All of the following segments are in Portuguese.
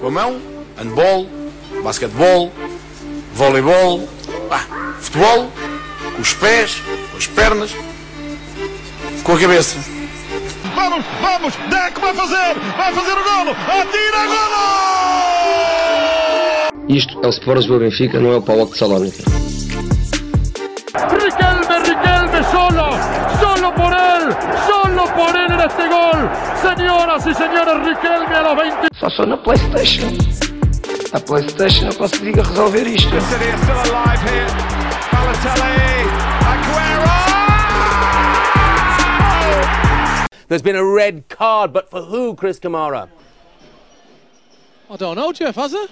Com a mão, handball, basquetebol, voleibol, ah, futebol, com os pés, com as pernas, com a cabeça. Vamos, vamos, Deco vai fazer, vai fazer o golo, atira golo! Isto é o Sport Lisboa Benfica, não é o Paulo de Salónica. Riquelme, Riquelme solo, solo por él, solo por él en este gol. Señoras y señores, Riquelme a los 20. Só sou na Playstation. Na Playstation eu consigo resolver isto. City are still alive here. Balotelli, Aguero! There's been a red card, but for who, Chris Kamara? I don't know, Jeff, has it?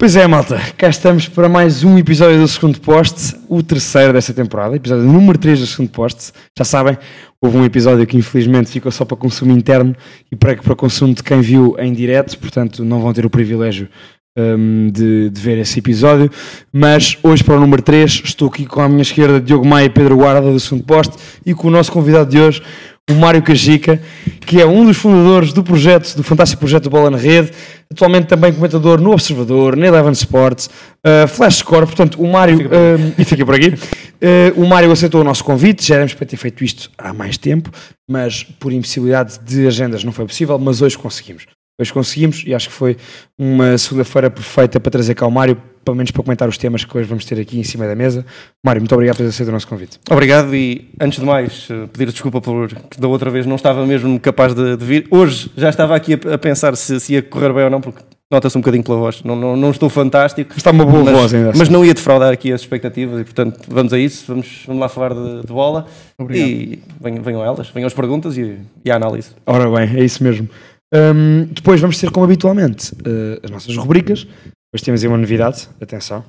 Pois é, malta, cá estamos para mais um episódio do segundo poste, o terceiro desta temporada, episódio número 3 do segundo poste. Já sabem, houve um episódio que infelizmente ficou só para consumo interno e para, para consumo de quem viu em direto, portanto não vão ter o privilégio hum, de, de ver esse episódio. Mas hoje, para o número 3, estou aqui com a minha esquerda Diogo Maia e Pedro Guarda do segundo poste e com o nosso convidado de hoje, o Mário Cajica, que é um dos fundadores do projeto, do fantástico projeto Bola na Rede, atualmente também comentador no Observador, na Eleven Sports, uh, Flash Score, portanto o Mário, uh, e fica por aqui, uh, o Mário aceitou o nosso convite, já éramos para ter feito isto há mais tempo, mas por impossibilidade de agendas não foi possível, mas hoje conseguimos. Hoje conseguimos e acho que foi uma segunda-feira perfeita para trazer cá o Mário, pelo menos para comentar os temas que hoje vamos ter aqui em cima da mesa. Mário, muito obrigado por ter aceito o nosso convite. Obrigado e, antes de mais, eh, pedir desculpa por que da outra vez não estava mesmo capaz de, de vir. Hoje já estava aqui a, a pensar se, se ia correr bem ou não, porque nota-se um bocadinho pela voz. Não, não, não estou fantástico. Está uma boa mas, voz ainda assim. Mas não ia defraudar aqui as expectativas e, portanto, vamos a isso. Vamos, vamos lá falar de, de bola. E venham, venham elas, venham as perguntas e, e a análise. Ora bem, é isso mesmo. Hum, depois vamos ter, como habitualmente, eh, as nossas rubricas. Hoje temos aí uma novidade, atenção.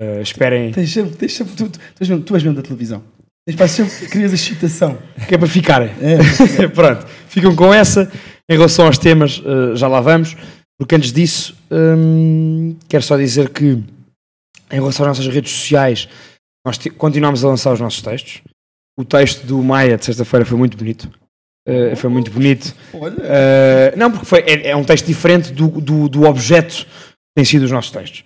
Eh, esperem, Tens sempre, tens sempre, tu, tu, és mesmo, tu és mesmo da televisão. Tens para sempre, crias excitação. que é para ficarem. É, Pronto, ficam com essa. Em relação aos temas, eh, já lá vamos. Porque antes disso, hum, quero só dizer que, em relação às nossas redes sociais, nós ti- continuamos a lançar os nossos textos. O texto do Maia de sexta-feira foi muito bonito. Eh, foi muito bonito. Uh, não, porque foi, é, é um texto diferente do, do, do objeto que tem sido os nossos textos.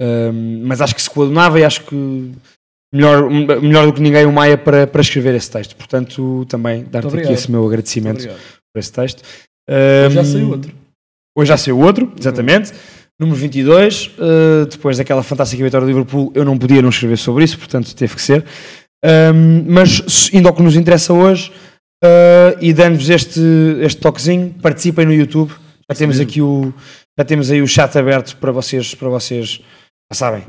Um, mas acho que se coadunava e acho que melhor, melhor do que ninguém o Maia para, para escrever esse texto. Portanto, também dar-te aqui esse meu agradecimento por esse texto. Um, Já saiu outro. Hoje já saiu outro, exatamente. Número 22, uh, depois daquela fantástica vitória do Liverpool, eu não podia não escrever sobre isso, portanto teve que ser. Um, mas indo ao que nos interessa hoje, uh, e dando-vos este, este toquezinho, participem no YouTube. Já temos aqui o, já temos aí o chat aberto para vocês, para vocês, já sabem,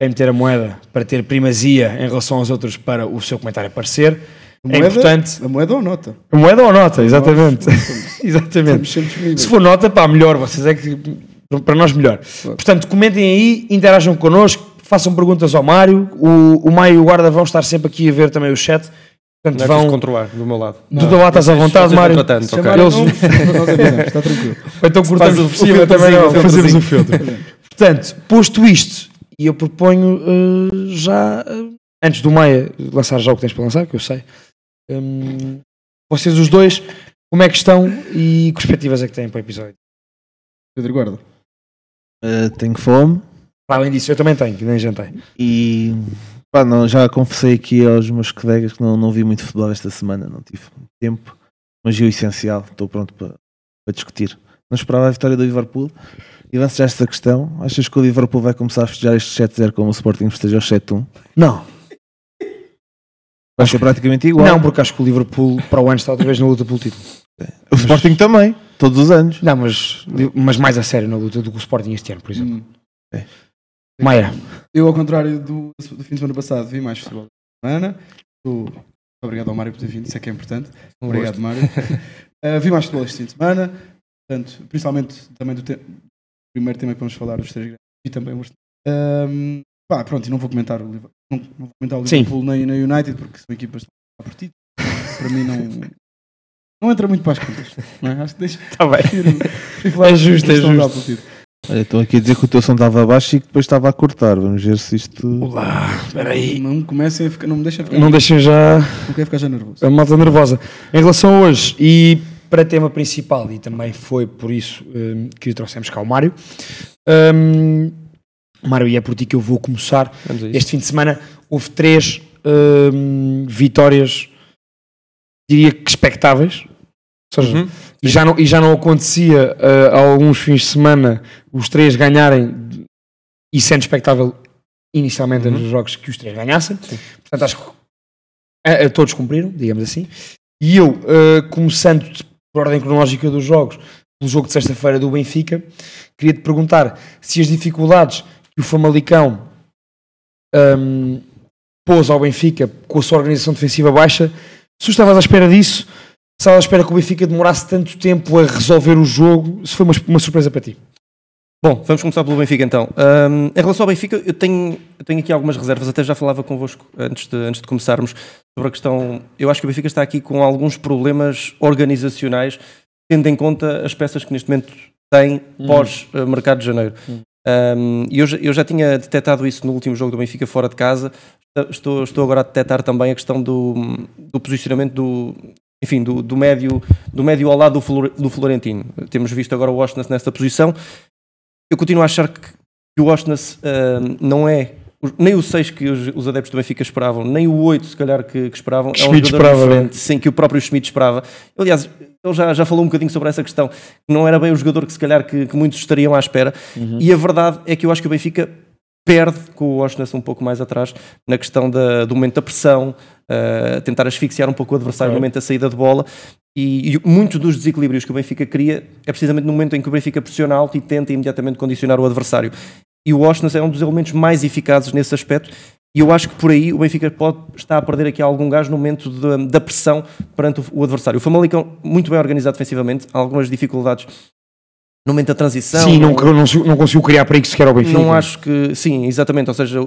quem meter a moeda para ter primazia em relação aos outros para o seu comentário aparecer. A É moeda- importante. A moeda ou nota? A moeda ou nota, exatamente. Exatamente. Se for nota, pá, melhor, vocês é que para nós melhor. Portanto, comentem aí, interajam connosco, façam perguntas ao Mário. O, o Mário e o Guarda vão estar sempre aqui a ver também o chat. Portanto, Não é vão. controlar do meu lado. Tu da lá estás à vontade, Mário. contratantes, ok. Chamaram Eles- não, nós avisamos, está tranquilo. Então cortamos o filtrozinho, também, o não, fazemos o filtro. Portanto, posto isto, e eu proponho eh, já, eh, antes do Maia lançar já o que tens para lançar, que eu sei, hum, vocês os dois, como é que estão e que perspectivas é que têm para o episódio? Pedro Guarda. Uh, tenho fome Para além disso, eu também tenho, que nem jantei. e pá, não, já confessei aqui aos meus colegas que não, não vi muito futebol esta semana, não tive tempo, mas vi o essencial, estou pronto para, para discutir. Não esperava a vitória do Liverpool e lanço já esta questão. Achas que o Liverpool vai começar a festejar este 7-0 como o Sporting festejou o 7-1? Não, Vai ser praticamente igual. não, porque acho que o Liverpool para o ano está outra vez na luta pelo título. o Sporting também, todos os anos. Não, mas, mas mais a sério na luta do que o Sporting este ano, por exemplo. Hum. É. Maia, Eu, ao contrário do, do fim de semana passado, vi mais futebol da semana. Estou- Obrigado ao Mário por ter vindo, isso é que é importante. Um Obrigado, Mário. Uh, vi mais futebol este fim de semana, portanto, principalmente também do te- primeiro tema que vamos falar, dos três grandes, e também o um, pá, pronto, e não vou comentar o Liverpool, não, não vou comentar o. Liverpool nem nem United, porque são equipas por título. Para mim não, não entra muito para as contas. Não é? Acho que deixa. está bem. É justo, é justo. Olha, Estou aqui a dizer que o teu som estava abaixo e que depois estava a cortar. Vamos ver se isto. Olá, espera aí. Não me comecem a ficar, não me deixem ficar. Não deixem já Não quero ficar já nervoso. a malta nervosa. Em relação a hoje, e para tema principal, e também foi por isso hum, que trouxemos cá o Mário. Hum, Mário, e é por ti que eu vou começar. Este fim de semana houve três hum, vitórias, diria que expectáveis. Ou seja, Uhum. e, já não, e já não acontecia há alguns fins de semana os três ganharem e sendo expectável inicialmente Uhum. nos jogos que os três ganhassem. Portanto, acho que todos cumpriram, digamos assim. E eu, ah, começando por ordem cronológica dos jogos, pelo jogo de sexta-feira do Benfica, queria te perguntar se as dificuldades que o Famalicão ahm, pôs ao Benfica com a sua organização defensiva baixa, se estavas à espera disso, se estavas à espera que o Benfica demorasse tanto tempo a resolver o jogo, se foi uma, uma surpresa para ti. Bom, vamos começar pelo Benfica então. Ahm, em relação ao Benfica, eu tenho, eu tenho aqui algumas reservas, até já falava convosco antes de, antes de começarmos sobre a questão. Eu acho que o Benfica está aqui com alguns problemas organizacionais, tendo em conta as peças que neste momento tem pós-mercado de janeiro. Ahm, E eu, já- eu já tinha detectado isso no último jogo do Benfica fora de casa. Estou, estou agora a detectar também a questão do, do posicionamento do, enfim, do, do médio, do médio ao lado do, Flor- do Florentino. Temos visto agora o Washington nesta posição. Eu continuo a achar que, que o Washington não é nem o 6 que os, os adeptos do Benfica esperavam, nem o 8 se calhar que, que esperavam. é um Schmidt jogador esperava, diferente, sim, que o próprio Schmidt esperava. Aliás, ele já, já falou um bocadinho sobre essa questão, que não era bem o jogador que se calhar que, que muitos estariam à espera. E a verdade é que eu acho que o Benfica perde com o Washington um pouco mais atrás na questão da- do momento da pressão, uh, tentar asfixiar um pouco o adversário no momento da saída de bola. E, e muitos dos desequilíbrios que o Benfica cria é precisamente no momento em que o Benfica pressiona alto e tenta imediatamente condicionar o adversário. E o Washington é um dos elementos mais eficazes nesse aspecto. E eu acho que por aí o Benfica pode estar a perder aqui algum gás no momento da, da pressão perante o, o adversário. O Famalicão, muito bem organizado defensivamente, algumas dificuldades no momento da transição. Sim, não, não, não conseguiu criar perigo sequer ao Benfica. Não acho que, sim, exatamente. Ou seja,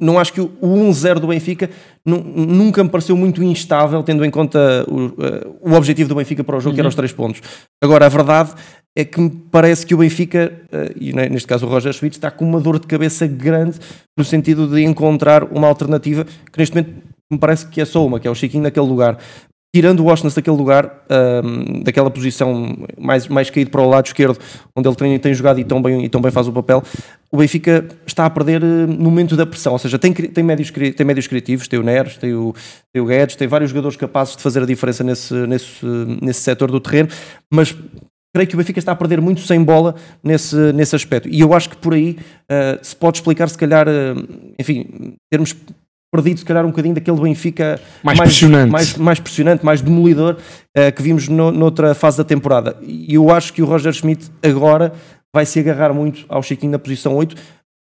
não acho que o, o 1-0 do Benfica nu- nunca me pareceu muito instável, tendo em conta o, eh, o objetivo do Benfica para o jogo, que era os três pontos. Agora, a verdade é que me parece que o Benfica, eh, e ne- neste caso o Roger Schmidt, está com uma dor de cabeça grande no sentido de encontrar uma alternativa que neste momento me parece que é só uma, que é o Chiquinho naquele lugar. Tirando o Washington daquele lugar, daquela posição mais, mais caído para o lado esquerdo, onde ele tem, tem jogado e tão, bem, e tão bem faz o papel, o Benfica está a perder eh, no momento da pressão. Ou seja, tem, tem, médios, tem médios criativos, tem o Neres, tem o, tem o Guedes, tem vários jogadores capazes de fazer a diferença nesse, nesse, nesse setor do terreno, mas creio que o Benfica está a perder muito sem bola nesse, nesse aspecto. E eu acho que por aí eh, se pode explicar, se calhar, eh, enfim, termos perdido, se calhar, um bocadinho daquele Benfica Mais pressionante. mais, mais pressionante, mais demolidor eh, que vimos no- noutra fase da temporada. E eu acho que o Roger Schmidt agora vai se agarrar muito ao Chiquinho na posição 8,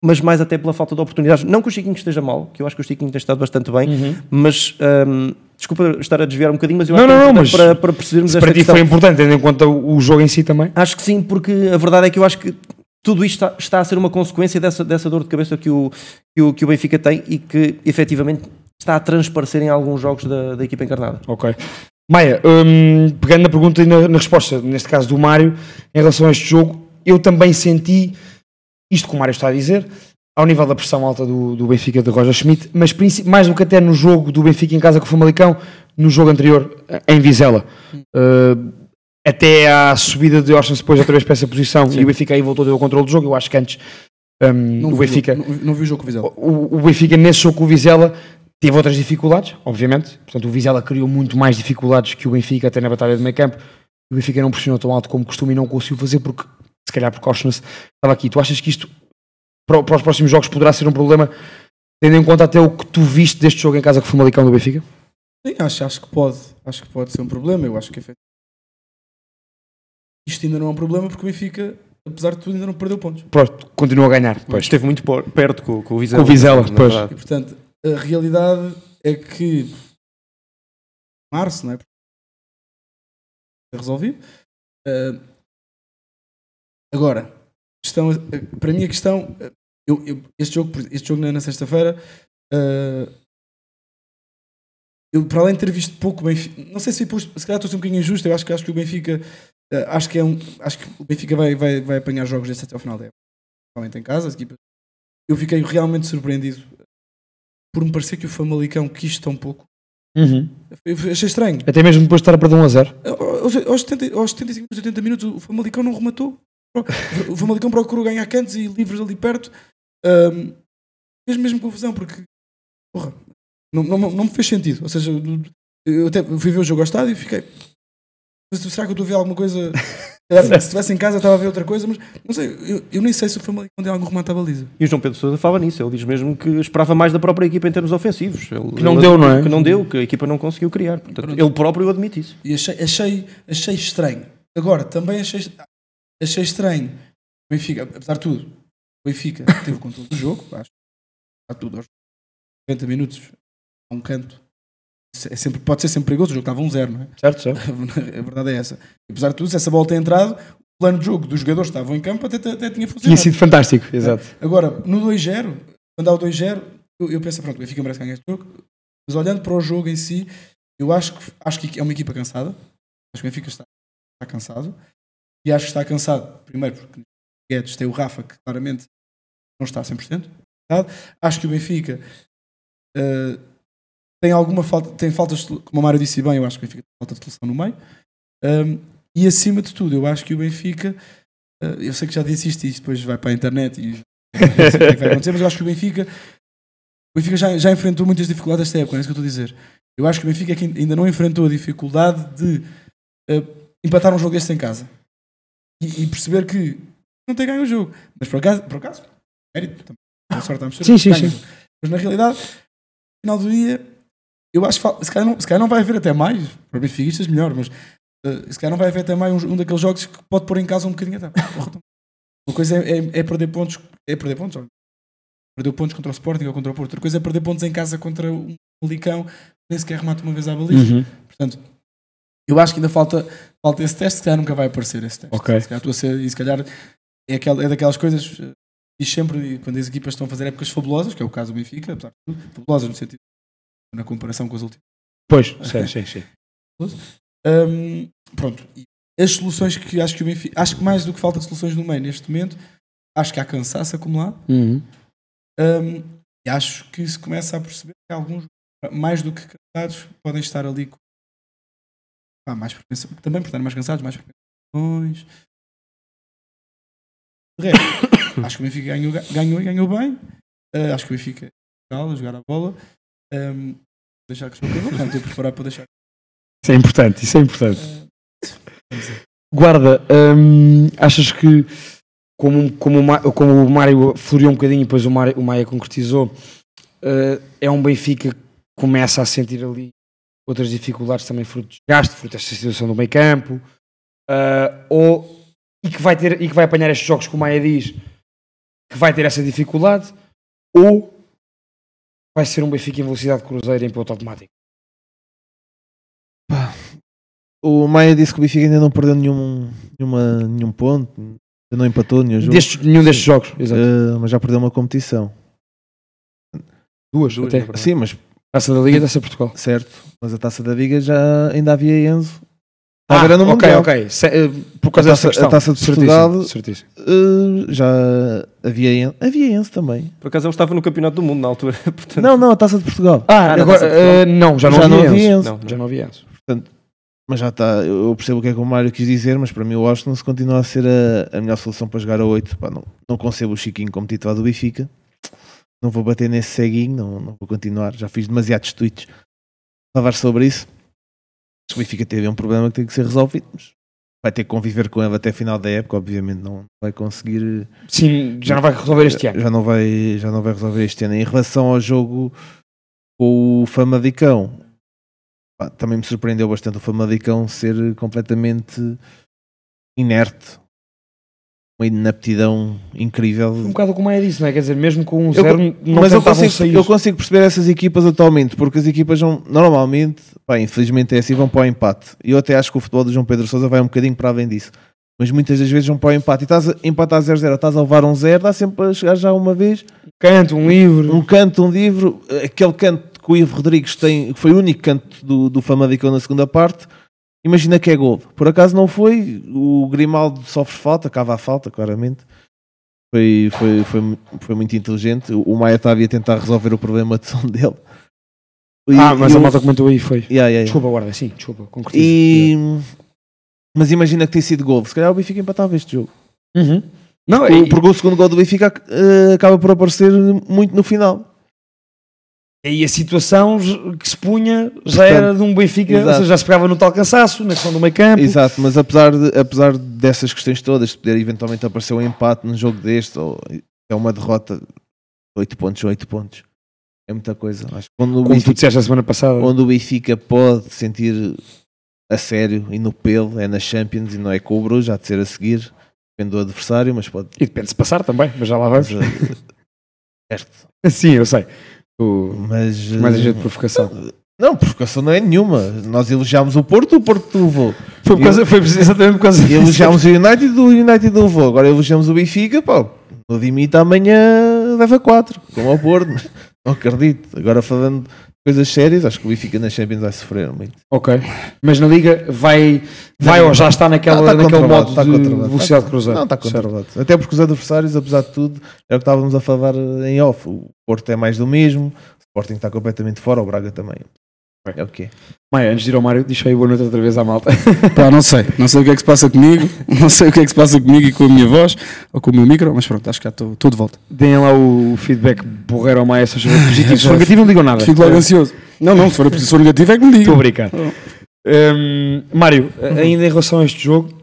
mas mais até pela falta de oportunidades. Não que o Chiquinho esteja mal, que eu acho que o Chiquinho tem estado bastante bem, mas ahm, desculpa estar a desviar um bocadinho, mas eu Não, acho não, que é não, mas para, para percebermos esta para ti questão. foi importante, tendo em conta o jogo em si também. Acho que sim, porque a verdade é que eu acho que tudo isto está, está a ser uma consequência dessa, dessa dor de cabeça que o, que, o, que o Benfica tem e que efetivamente está a transparecer em alguns jogos da, da equipa encarnada. Ok. Maia, hum, pegando na pergunta e na, na resposta, neste caso do Mário, em relação a este jogo, eu também senti isto que o Mário está a dizer, ao nível da pressão alta do, do Benfica de Roger Schmidt, mas mais do que até no jogo do Benfica em casa com o Famalicão, no jogo anterior em Vizela. Uh, até à subida de Orsens depois outra vez para essa posição e o Benfica aí voltou a ter o controle do jogo. Eu acho que antes hum, Não o Benfica Não, não vi o jogo com o Vizela. o, o Benfica nesse jogo com o Vizela teve outras dificuldades, obviamente. Portanto, o Vizela criou muito mais dificuldades que o Benfica até na batalha de meio campo. O Benfica não pressionou tão alto como costuma e não conseguiu fazer porque, se calhar, por Auschwitz estava aqui. Tu achas que isto para, para os próximos jogos poderá ser um problema, tendo em conta até o que tu viste deste jogo em casa com o Famalicão do Benfica? Sim, acho, acho que pode. Acho que pode ser um problema. Eu acho que isto ainda não é um problema porque o Benfica, apesar de tudo, ainda não perdeu pontos. Pronto, continua a ganhar. Pois. Esteve muito perto com, com o Vizela. Com o Vizela, pois. E portanto, a realidade é que março, não é? É resolvido. Ah, agora, questão, para mim a questão, eu, eu- este jogo, este jogo na, na sexta-feira, ah, eu para além de ter visto pouco Benfica, não sei se, se calhar estou a ser um bocadinho injusto, eu acho que acho que o Benfica, acho que é um, acho que o Benfica vai, vai, vai apanhar jogos destes até ao final da época. principalmente em casa, as equipas. Eu fiquei realmente surpreendido por me parecer que o Famalicão quis tão pouco. Uhum. Achei estranho. Até mesmo depois de estar a perder 1 a 0. Aos, aos, 70, aos 75 minutos, 80 minutos, o Famalicão não rematou. O Famalicão procurou ganhar cantos e livres ali perto. Um, fez mesmo confusão, porque porra, não, não, não me fez sentido. Ou seja, eu até fui ver o jogo ao estádio e fiquei. Será que eu estou a ver alguma coisa? Se estivesse em casa, estava a ver outra coisa, mas não sei, eu, eu nem sei se o Famalicão tem algum remate à baliza. E o João Pedro Sousa fala nisso. Ele diz mesmo que esperava mais da própria equipa em termos ofensivos. Ele, Que não ele- deu, não é? Que não deu, que a equipa não conseguiu criar. Portanto, ele próprio admite isso. E achei, achei, achei estranho. Agora, também achei, achei estranho. O Benfica, apesar de tudo, o Benfica teve o controle do jogo, acho. Está tudo aos 90 minutos, a um canto. É sempre, pode ser sempre perigoso, o jogo estava um zero, não é? Certo, certo. A verdade é essa. E, apesar de tudo, se essa bola ter entrado, o plano de jogo dos jogadores que estavam em campo até, até, tinha funcionado. Tinha sido fantástico, exato. Agora, no 2-0, quando há o 2-0, eu, eu penso, pronto, o Benfica merece ganhar este jogo. Mas olhando para o jogo em si, eu acho que, acho que é uma equipa cansada. Acho que o Benfica está, está cansado. E acho que está cansado, primeiro, porque Guedes tem o Rafa, que claramente não está a 100%. cansado. Acho que o Benfica eh, tem alguma falta, tem faltas, como o Mário disse bem, eu acho que o Benfica tem falta de solução no meio. Um, e acima de tudo, eu acho que o Benfica, eh, eu sei que já disse isto e isto depois vai para a internet e não sei o que é que vai acontecer, mas eu acho que o Benfica, o Benfica já, já enfrentou muitas dificuldades esta época, é isso que eu estou a dizer. Eu acho que o Benfica é que ainda não enfrentou a dificuldade de eh, empatar um jogo deste em casa e, e perceber que não tem ganho o jogo. Mas por acaso, por acaso mérito também. A sorte a mexer, Sim, sim, sim. Mas na realidade, no final do dia, eu acho que se calhar não, se calhar não vai haver até mais, para benfiquistas melhor, mas eh, se calhar não vai haver até mais um, um daqueles jogos que pode pôr em casa um bocadinho até. Uma coisa é, é- é perder pontos, é perder pontos, olha. Perdeu pontos contra o Sporting ou contra o Porto. Outra coisa é perder pontos em casa contra um Licão, nem sequer remata uma vez à baliza. Uhum. Portanto, eu acho que ainda falta, falta esse teste, se calhar nunca vai aparecer esse teste. Ok. Se calhar estou a ser, e se calhar é, aquela, é daquelas coisas, eh, diz sempre, quando as equipas estão a fazer épocas fabulosas, que é o caso do Benfica, apesar de tudo, fabulosas no sentido, na comparação com as últimas. Pois, sim, sim, sim. Hum, pronto. As soluções que acho que o Benfica, acho que mais do que falta de soluções no meio neste momento, acho que há cansaço acumulado. Uhum. Hum, e acho que se começa a perceber que alguns, mais do que cansados, podem estar ali com pá, mais também por estarem mais cansados, mais propensões. De resto, acho que o Benfica ganhou, ganhou e ganhou bem. Uh, acho que o Benfica é legal a jogar a bola. Um, deixar que jogo não estou a preparar para deixar. Isso é importante, isso é importante. Guarda, hum, achas que como, como, o como o Mário floreou um bocadinho e depois o, Mário, o Maia concretizou, eh, é um Benfica que começa a sentir ali outras dificuldades também fruto de desgaste, fruto desta situação do meio campo, eh, ou, e, que vai ter, e que vai apanhar estes jogos que o Maia diz que vai ter essa dificuldade, ou vai ser um Benfica em velocidade de cruzeiro em piloto automático? O Maia disse que o Benfica ainda não perdeu nenhum, nenhuma, nenhum ponto, ainda não empatou nenhum jogo. Destes- nenhum destes jogos, exato. Eh, mas já perdeu uma competição. Duas, até. Sim, mas. Taça da Liga e Taça de Portugal. Certo, mas a taça da Liga já ainda havia Enzo. Ah, no ok, Mundial. ok. Se- eh, por causa a dessa taça, questão. a taça de Certíssimo, Portugal certíssimo. eh, já havia. Havia Enzo também. Por acaso ele estava no Campeonato do Mundo na altura. Portanto, Não, não, a taça de Portugal. Ah, na agora, Taça de Portugal. eh, não, já não havia Enzo. Não, não. Já não havia Enzo. Portanto, mas já está. Eu percebo o que é que o Mário quis dizer, mas para mim o Austin se continua a ser a, a melhor solução para jogar a 8. Pá, não, não concebo o Chiquinho como titular do Benfica. Não vou bater nesse ceguinho, não, não vou continuar. Já fiz demasiados tweets a falar sobre isso. Acho que o Benfica teve um problema que tem que ser resolvido. Mas vai ter que conviver com ele até a final da época. Obviamente não vai conseguir. Sim, já não vai resolver este ano. Já não vai, já não vai resolver este ano. Em relação ao jogo com o Famalicão, pá, também me surpreendeu bastante o Famalicão ser completamente inerte. Uma inaptidão incrível. Um bocado como é disso, não é? Quer dizer, mesmo com um Eu- zero, não mas eu consigo, sair. eu consigo perceber essas equipas atualmente, porque as equipas vão, normalmente, pá, infelizmente é assim, vão para o empate. Eu até acho que o futebol do João Pedro Sousa vai um bocadinho para além disso. Mas muitas das vezes vão para o empate. E estás a empatar 0-0, estás a levar um 0, dá sempre a chegar já uma vez. Canto, um livro. Um canto, um livro. Aquele canto que o Ivo Rodrigues tem, que foi o único canto do, do Famalicão na segunda parte. Imagina que é gol. Por acaso não foi. O Grimaldo sofre falta, cava a falta, claramente. Foi, foi, foi, foi muito inteligente. O Maia estava a tentar resolver o problema de som dele. E- ah, mas e a malta comentou aí, foi. Yeah, yeah, yeah. Desculpa, guarda, sim, desculpa, concretizo. E... Mas imagina que tem sido gol. Se calhar o Benfica empatava este jogo. Uhum. Não, Porque, o- porque o segundo gol do Benfica eh, acaba por aparecer muito no final. E a situação que se punha já Portanto, era de um Benfica, ou exato. seja, já se pegava no tal cansaço, na questão do meio campo. Exato, mas apesar, de, apesar dessas questões todas, de poder eventualmente aparecer um empate num jogo deste, ou é uma derrota, 8 pontos, 8 pontos. É muita coisa. Acho que quando o Como tu Benfica, disseste a semana passada. onde o Benfica pode sentir a sério e no pelo é na Champions e não é com o Bruges, há de ser a seguir. Depende do adversário, mas pode. E depende se passar também, mas já lá vamos. Mas, eh, certo. Sim, eu sei. O... Mas, Mais a eh, jeito de provocação. Não, provocação não é nenhuma. Nós elogiámos o Porto, o Porto levou. Foi, por causa, foi exatamente por causa disso. elogiámos o United, o United levou. Agora elogiamos o Benfica, pá. O Dimita amanhã leva 4, como ao Porto. Não acredito. Agora falando coisas sérias, acho que o Benfica na Champions vai sofrer muito. Ok. Mas na Liga vai, vai ou já está naquela, Não, está naquele modo está de velocidade Está- cruzada. Não, está controlado. Até porque os adversários, apesar de tudo, é o que estávamos a falar eh, em off. O Porto é mais do mesmo, o Sporting está completamente fora, o Braga também. É o quê? Maia, antes de ir ao Mário, deixa aí boa noite outra vez à malta. Pá, não sei. Não sei o que é que se passa comigo. Não sei o que é que se passa comigo e com a minha voz ou com o meu micro, mas pronto, acho que já estou estou de volta. Deem lá o feedback borreiro ao Maia, se acham positivo. Se for negativo, não digam nada. Fico logo ansioso. Não, não, se for, se for negativo é que me Estou a digam. brincar. Hum, Mário, ainda em relação a este jogo,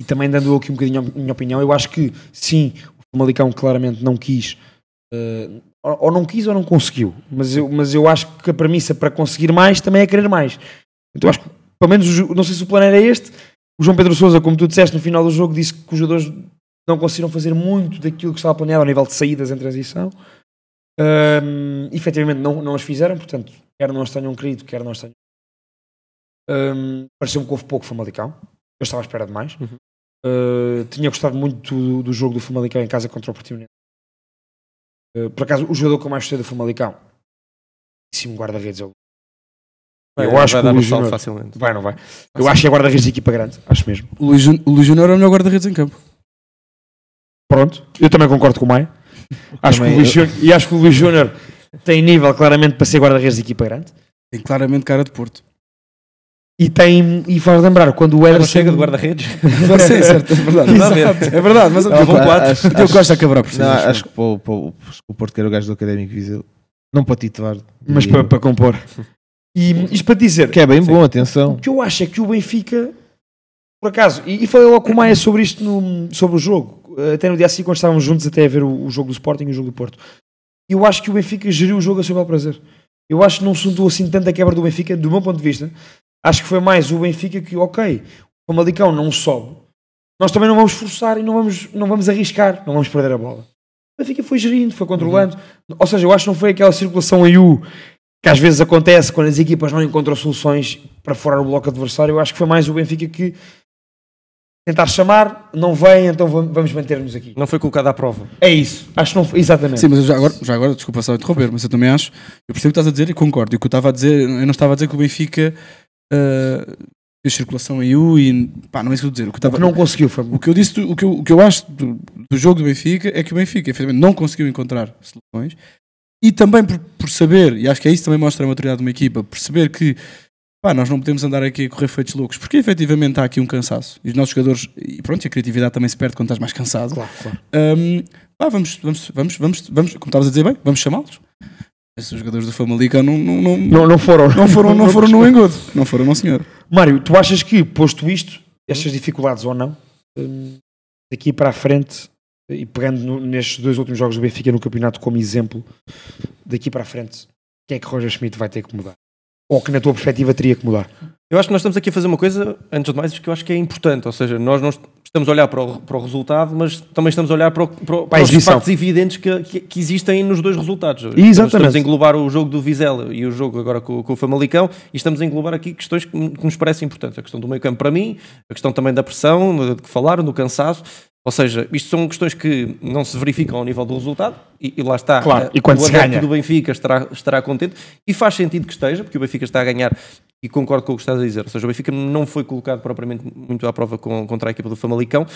e também dando aqui um bocadinho a minha opinião, eu acho que sim, o Famalicão claramente não quis, eh, ou ou não quis ou não conseguiu, mas eu, mas eu acho que a premissa para conseguir mais também é querer mais. Então eu acho que, pelo menos, não sei se o plano era este, o João Pedro Sousa, como tu disseste no final do jogo, disse que os jogadores não conseguiram fazer muito daquilo que estava planeado ao nível de saídas em transição. Hum, efetivamente não, não as fizeram, portanto, quer não as tenham querido, quer não as tenham. Hum, Pareceu-me que houve pouco Famalicão. Eu estava à espera de mais. Uhum. Uh, tinha gostado muito do, do jogo do Famalicão em casa contra o Portimonense. Uh, por acaso, o jogador que eu mais gostei do Famalicão, sim, guarda-redes. Eu, Vai- eu acho vai que dar o no Luís Júnior facilmente. vai, não vai. Eu acho que é guarda-redes de equipa grande, acho mesmo. O Luís, Jun- o Luís Júnior é o melhor guarda-redes em campo. Pronto, eu também concordo com o Maia. Acho que o Luís eu- e acho que o Luís Júnior tem nível claramente para ser guarda-redes de equipa grande. Tem claramente cara de Porto. E tem e faz lembrar quando o Já Ederson chega de guarda-redes. Não sei, certo, é verdade. É verdade, mas Não, eu vou quatro. acho- O Diogo acho- Costa acabará por ser. Não, acho. que para o, para o- o Porto, que era o gajo do Académico Viseu, não para titular. mas para, para compor. E isto para dizer Que é bem bom, O atenção. que eu acho é que o Benfica, por acaso, e, e falei logo com o Maia sobre isto no- sobre o jogo, até no dia seguinte, quando estávamos juntos até a ver o, o jogo do Sporting e o jogo do Porto. Eu acho que o Benfica geriu o jogo a seu bel prazer. Eu acho que não se notou assim tanta quebra do Benfica, do meu ponto de vista. Acho que foi mais o Benfica que, ok, o Famalicão não sobe, nós também não vamos forçar e não vamos, não vamos arriscar, não vamos perder a bola. O Benfica foi gerindo, foi controlando. Ou seja, eu acho que não foi aquela circulação em U que às vezes acontece quando as equipas não encontram soluções para furar o bloco adversário. Eu acho que foi mais o Benfica que tentar chamar, não vem, então vam- vamos manter-nos aqui. Não foi colocado à prova. É isso. Acho que não foi. Exatamente. Sim, mas eu já agora, já agora, desculpa só interromper, mas eu também acho, eu percebo o que estás a dizer e concordo. E o que eu estava a dizer, eu não estava a dizer que o Benfica uh, fez circulação em U e pá, não é isso que eu dizer. O que, eu não conseguiu foi. o que eu disse, o que eu, o que eu acho do, do jogo do Benfica é que o Benfica, efetivamente, não conseguiu encontrar soluções e também por, por saber, e acho que é isso que também mostra a maturidade de uma equipa, perceber que pá, nós não podemos andar aqui a correr feitos loucos, porque efetivamente há aqui um cansaço. E os nossos jogadores, e pronto, a criatividade também se perde quando estás mais cansado. Claro, claro. Um, pá, vamos, vamos, vamos, vamos, vamos, como estavas a dizer bem, vamos chamá-los. Esses jogadores do Famalicão não, não, não, Não, não foram. não foram, não foram no engodo. Não foram, não senhor. Mário, tu achas que, posto isto, estas dificuldades ou não, hum, daqui para a frente, e pegando no- nestes dois últimos jogos do Benfica no campeonato como exemplo, daqui para a frente, o que é que Roger Schmidt vai ter que mudar? Ou que na tua perspectiva teria que mudar? Eu acho que nós estamos aqui a fazer uma coisa, antes de mais, que eu acho que é importante. Ou seja, nós não estamos a olhar para o, para o resultado, mas também estamos a olhar para, o- para, para os exibição. factos evidentes que, que, que existem nos dois resultados. Exatamente. Estamos a englobar o jogo do Vizela e o jogo agora com, com o Famalicão e estamos a englobar aqui questões que, que nos parecem importantes. A questão do meio campo para mim, a questão também da pressão, de que falaram, do cansaço. Ou seja, isto são questões que não se verificam ao nível do resultado e, e lá está. Claro, eh, e quando o se ganha? do Benfica estará, estará contente e faz sentido que esteja, porque o Benfica está a ganhar e concordo com o que estás a dizer. Ou seja, o Benfica não foi colocado propriamente muito à prova com, contra a equipa do Famalicão.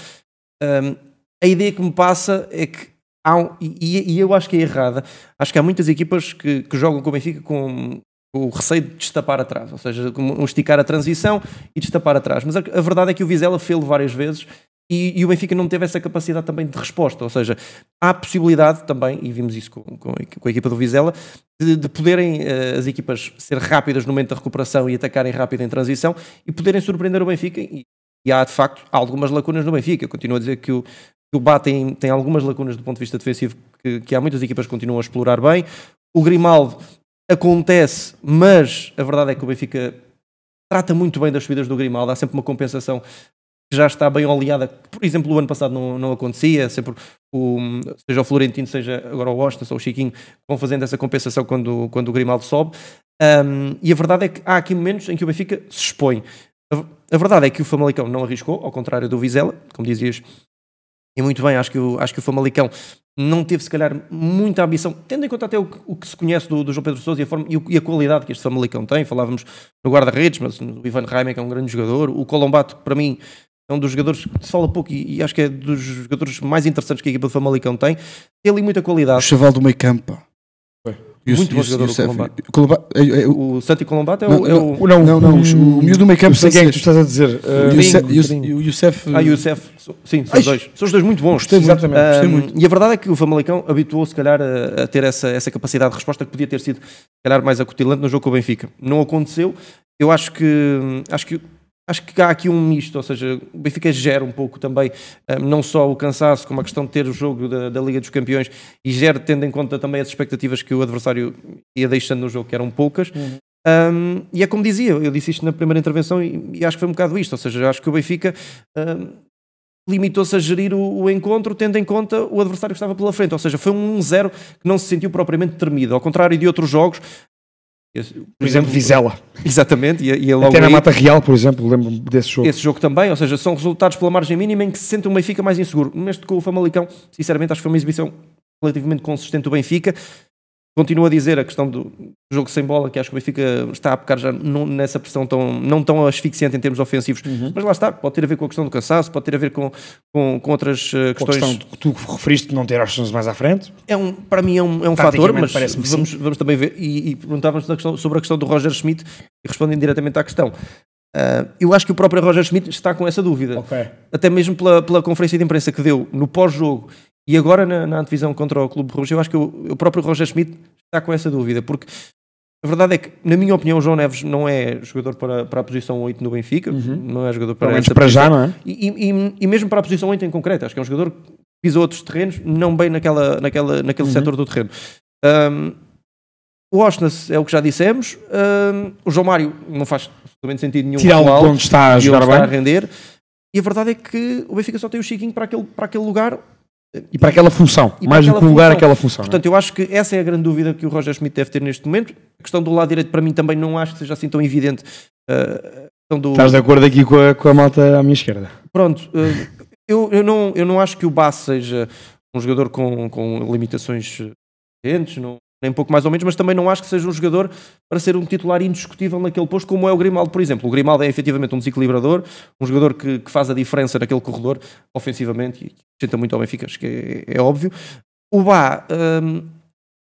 Um, a ideia que me passa é que há um, e, e eu acho que é errada. Acho que há muitas equipas que, que jogam com o Benfica com, o receio de destapar atrás, ou seja, um esticar a transição e destapar atrás. Mas a verdade é que o Vizela fez várias vezes e, e, o Benfica não teve essa capacidade também de resposta. Ou seja, há possibilidade também, e vimos isso com, com, com a equipa do Vizela, de, de poderem uh, as equipas ser rápidas no momento da recuperação e atacarem rápido em transição e poderem surpreender o Benfica. E, e há de facto algumas lacunas no Benfica. Eu continuo a dizer que o, que o Bá tem, tem algumas lacunas do ponto de vista defensivo que, que há muitas equipas que continuam a explorar bem. O Grimaldo acontece, mas a verdade é que o Benfica trata muito bem das subidas do Grimaldo, há sempre uma compensação que já está bem oleada, que, por exemplo, o ano passado não, não acontecia, sempre o, seja o Florentino, seja agora o Austin ou o Chiquinho, vão fazendo essa compensação quando, quando o Grimaldo sobe. Um, e a verdade é que há aqui momentos em que o Benfica se expõe. A, a verdade é que o Famalicão não arriscou, ao contrário do Vizela, como dizias, e muito bem, acho que o, acho que o Famalicão não teve, se calhar, muita ambição, tendo em conta até o, o que se conhece do, do João Pedro Sousa e a, forma, e, o, e, a qualidade que este Famalicão tem. Falávamos no guarda-redes, mas o Ivan Raime, que é um grande jogador. O Colombato, para mim, é um dos jogadores que se fala pouco e, e, acho que é dos jogadores mais interessantes que a equipa do Famalicão tem. Tem ali muita qualidade. O chaval do meio campo. Muito bom jogador o Colombato. É, é, é, o Santi Colombato é, o, é o... Não, não, não, o, o miúdo do meio campo. Sei quem é que tu estás a dizer. O Youssef. Ah, Youssef. Sim, são os dois. São os dois muito bons. Gostei Exatamente. Muito, gostei muito. E a verdade é que o Famalicão habituou-se, se calhar, a, a, ter essa, essa capacidade de resposta que podia ter sido, se calhar, mais acutilante no jogo com o Benfica. Não aconteceu. Eu acho que, acho que Acho que há aqui um misto, ou seja, o Benfica gera um pouco também, um, não só o cansaço, como a questão de ter o jogo da, da, Liga dos Campeões e gera tendo em conta também as expectativas que o adversário ia deixando no jogo, que eram poucas. Uhum. Um, e é como dizia, eu disse isto na primeira intervenção e, e, acho que foi um bocado isto, ou seja, acho que o Benfica um, limitou-se a gerir o, o, encontro tendo em conta o adversário que estava pela frente, ou seja, foi um 1-0 que não se sentiu propriamente tremido, ao contrário de outros jogos por exemplo, Vizela. Exatamente. E, e Até na Mata Real, por exemplo, lembro desse jogo. Esse jogo também, ou seja, são resultados pela margem mínima em que se sente o Benfica mais inseguro. Neste com o Famalicão, sinceramente, acho que foi uma exibição relativamente consistente do Benfica. Continuo a dizer a questão do jogo sem bola, que acho que o Benfica está a pecar já não, nessa pressão tão, não tão asfixiante em termos ofensivos, uhum. mas lá está, pode ter a ver com a questão do cansaço, pode ter a ver com, com, com outras uh, questões. A questão que tu referiste de não ter opções mais à frente? É um, para mim é um, é um fator, mas vamos, vamos também ver. E, e perguntávamos sobre a questão do Roger Schmidt e respondem diretamente à questão. Uh, eu acho que o próprio Roger Schmidt está com essa dúvida. Okay. Até mesmo pela, pela conferência de imprensa que deu no pós-jogo e agora na, na antevisão contra o Clube Rouge, eu acho que o, o próprio Roger Schmidt está com essa dúvida, porque a verdade é que, na minha opinião, o João Neves não é jogador para, para a posição 8 no Benfica, uhum. não é jogador para essa para posição. já, não é? E, e, e, mesmo para a posição 8 em concreto, acho que é um jogador que pisa outros terrenos, não bem naquela, naquela, naquele uhum. setor do terreno. Um, o Osnas é o que já dissemos. Um, o João Mário não faz absolutamente sentido nenhum. Tirar onde está a jogar bem. Está a render. E a verdade é que o Benfica só tem o Chiquinho para aquele, para aquele lugar e para aquela função, mais do que um lugar, aquela função. Portanto, eu acho que essa é a grande dúvida que o Roger Schmidt deve ter neste momento. A questão do lado direito, para mim, também não acho que seja assim tão evidente. Uh, do... Estás de acordo aqui com a, com a malta à minha esquerda? Pronto, uh, eu, eu, não, eu não acho que o Bass seja um jogador com, com limitações diferentes, não, nem pouco mais ou menos, mas também não acho que seja um jogador para ser um titular indiscutível naquele posto, como é o Grimaldo, por exemplo. O Grimaldo é efetivamente um desequilibrador, um jogador que, que faz a diferença naquele corredor, ofensivamente, e acrescenta muito ao Benfica, acho que é, é óbvio. O Bá hum,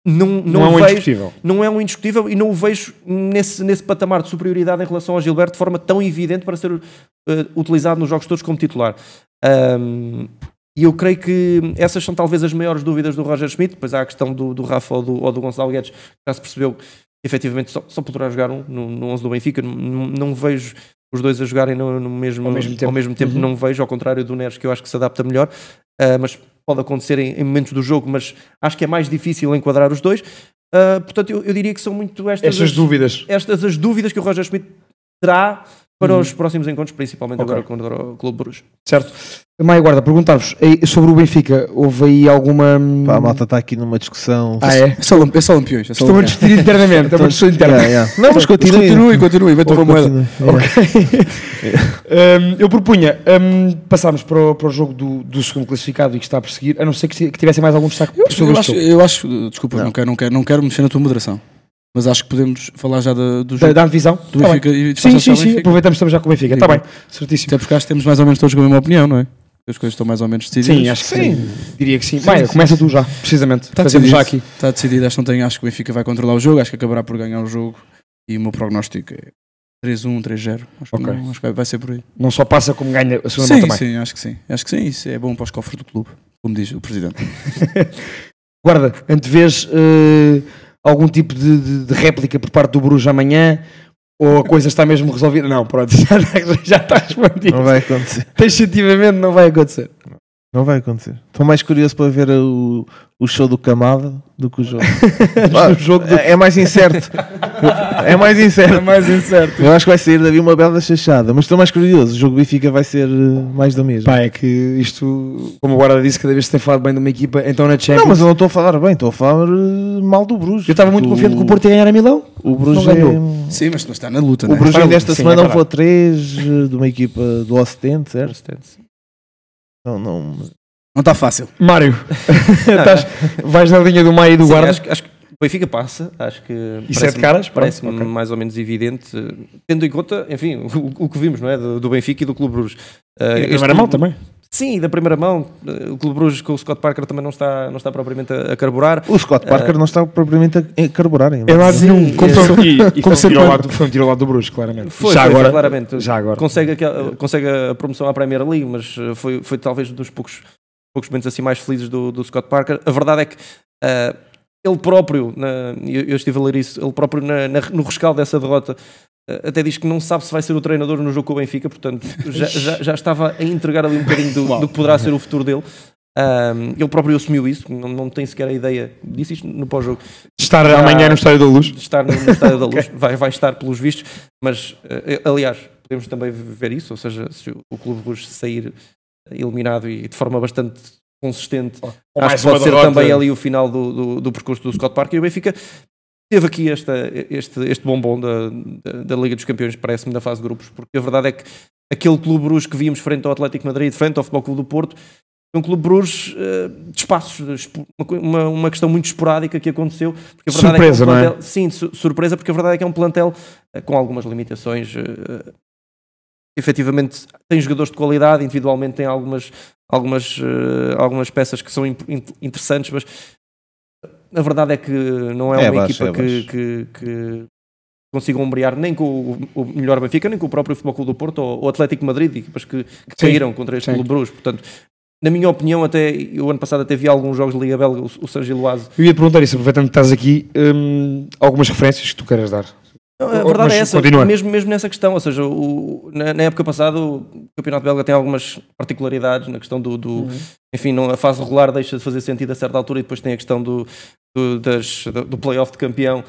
não, não, não, é um vejo, indiscutível. não é um indiscutível e não o vejo nesse, nesse patamar de superioridade em relação ao Gilberto de forma tão evidente para ser uh, utilizado nos jogos todos como titular. Um, e eu creio que essas são talvez as maiores dúvidas do Roger Schmidt. Depois há a questão do, do Rafa ou do, ou do Gonçalo Guedes, que já se percebeu que efetivamente só, só poderá jogar um no, no 11 do Benfica. Não, não vejo os dois a jogarem no, no mesmo, ao mesmo tempo, ao mesmo tempo uhum. não vejo, ao contrário do Neres, que eu acho que se adapta melhor. Uh, mas pode acontecer em, em, momentos do jogo, mas acho que é mais difícil enquadrar os dois. Uh, portanto, eu, eu, diria que são muito estas, estas as, dúvidas. Estas as dúvidas que o Roger Schmidt terá para os próximos encontros, principalmente okay. agora contra o Clube Bruges. Certo. Maia Guarda, perguntar-vos sobre o Benfica, houve aí alguma. Pá, a malta está aqui numa discussão. Ah, é? É só, é só lampiões. É Estão a discutir internamente, é uma discussão interna. Yeah, yeah. Não, mas continue. Continue, continue, mete uma moeda. Ok. um, eu propunha um, passarmos para o, para o jogo do, do segundo classificado e que está a perseguir, a não ser que, que tivessem mais algum destaque eu, sobre eu acho, eu acho, desculpa, não. Não, quero, não, quero, não quero mexer na tua moderação. Mas acho que podemos falar já da, do jogo. Da, da divisão? Do tá Benfica e sim, sim, sim. Aproveitamos estamos já com o Benfica. Está bem, certíssimo. Até porque acho que temos mais ou menos todos a mesma opinião, não é? as coisas estão mais ou menos decididas. Sim, acho que sim. Diria que sim. Vai, começa tu já, precisamente. Está Fazemos decidido. já aqui. Está decidido. Acho que, não tenho, acho que o Benfica vai controlar o jogo. Acho que acabará por ganhar o jogo. E o meu prognóstico é 3-1, 3-0. Acho, que Ok. não- acho que vai, ser por aí. Não só passa como ganha a segunda Sim, mão também. sim, acho que sim. Acho que sim. Isso é bom para os cofres do clube, como diz o presidente. Guarda, antevês eh, algum tipo de, de- de réplica por parte do Bruges amanhã? Ou a coisa está mesmo resolvida? Não, pronto, já, já está respondido. Não vai acontecer. Taxativamente não vai acontecer. Não vai acontecer. Estou mais curioso para ver o, o show do Camada do que o jogo. O jogo do- é, mais incerto. É mais incerto. É mais incerto. Eu acho que vai sair dali uma bela chachada, mas estou mais curioso. O jogo Benfica vai ser eh, mais do mesmo. Pá, é que isto, como o Guarda disse, cada vez que se tem falado bem de uma equipa, então na Champions. Não, mas eu não estou a falar bem, estou a falar eh, mal do Bruges. Eu estava muito confiante que o Porto ia ganhar a Milão. O Bruges Não é... ganhou. Sim, mas está na luta, O né? Bruges desta luta, sim, semana é levou 3 de uma equipa do Ocidente, certo? Não, não. Não está fácil. Mário, estás- vais na linha do meio e do Sim, guarda. acho, que- acho que o Benfica passa, acho que E sete caras? Pronto, parece-me ok. mais ou menos evidente, tendo em conta, enfim, o, o que vimos, não é? Do, do Benfica e do Clube Bruges. Eh, E a este primeira mão também. Sim, da primeira mão, eh, o Clube Bruges com o Scott Parker também não está, não está propriamente a, a carburar. O Scott Parker não está propriamente a carburar ainda. É é- foi- e, e como foi, um tiro ao lado, foi um tiro ao lado do Bruges, claramente. Foi, já foi, agora, claramente. Já agora. Consegue, aquela- consegue a promoção à Premier League, mas eh, foi, foi talvez um dos poucos, poucos momentos assim mais felizes do, do Scott Parker. A verdade é que eh, ele próprio, na- eu, eu estive a ler isso, ele próprio na- na- no rescaldo dessa derrota eh, até diz que não sabe se vai ser o treinador no jogo com o Benfica, portanto já, já, já estava a entregar ali um bocadinho do, do que poderá ser o futuro dele. Ahm, ele próprio assumiu isso, não, não tem sequer a ideia, disse isto no pós-jogo, Estar Já- amanhã no Estádio da Luz. estar no, no Estádio da Luz, vai, vai estar pelos vistos, mas eh, aliás, podemos também ver isso, ou seja, se o, Clube Rouge sair eliminado e de forma bastante consistente, Ou acho que pode ser derrota. também ali o final do, do, do percurso do Scott Parker e o Benfica teve aqui esta, este, este bombom da, da, Liga dos Campeões, parece-me, da fase de grupos, porque a verdade é que aquele Clube Bruges que víamos frente ao Atlético Madrid, frente ao Futebol Clube do Porto, é um Clube Bruges eh, de espaços, de espo- uma uma, questão muito esporádica que aconteceu. Porque a verdade Surpresa, é que é um não é? plantel, Sim, su- surpresa, porque a verdade é que é um plantel eh, com algumas limitações. eh, efetivamente, tem jogadores de qualidade, individualmente tem algumas, algumas, eh, algumas peças que são interessantes, mas a verdade é que não é, É uma baixo, equipa é que, que, que consiga ombrear nem com o, o melhor Benfica, nem com o próprio Futebol Clube do Porto ou o Atlético Madrid, equipas que, que caíram contra este sim. Clube Bruges. Portanto, na minha opinião, até o ano passado até vi alguns jogos de Liga Belga, o, o Giloase. Eu ia perguntar isso, aproveitando que estás aqui, hum, algumas referências que tu queiras dar. Não, a Mas verdade é essa, continua. mesmo, mesmo nessa questão, ou seja, o- na, na época passada o Campeonato Belga tem algumas particularidades na questão do, do- Uhum. enfim, não, a fase regular deixa de fazer sentido a certa altura e depois tem a questão do, do, das, do, play-off de campeão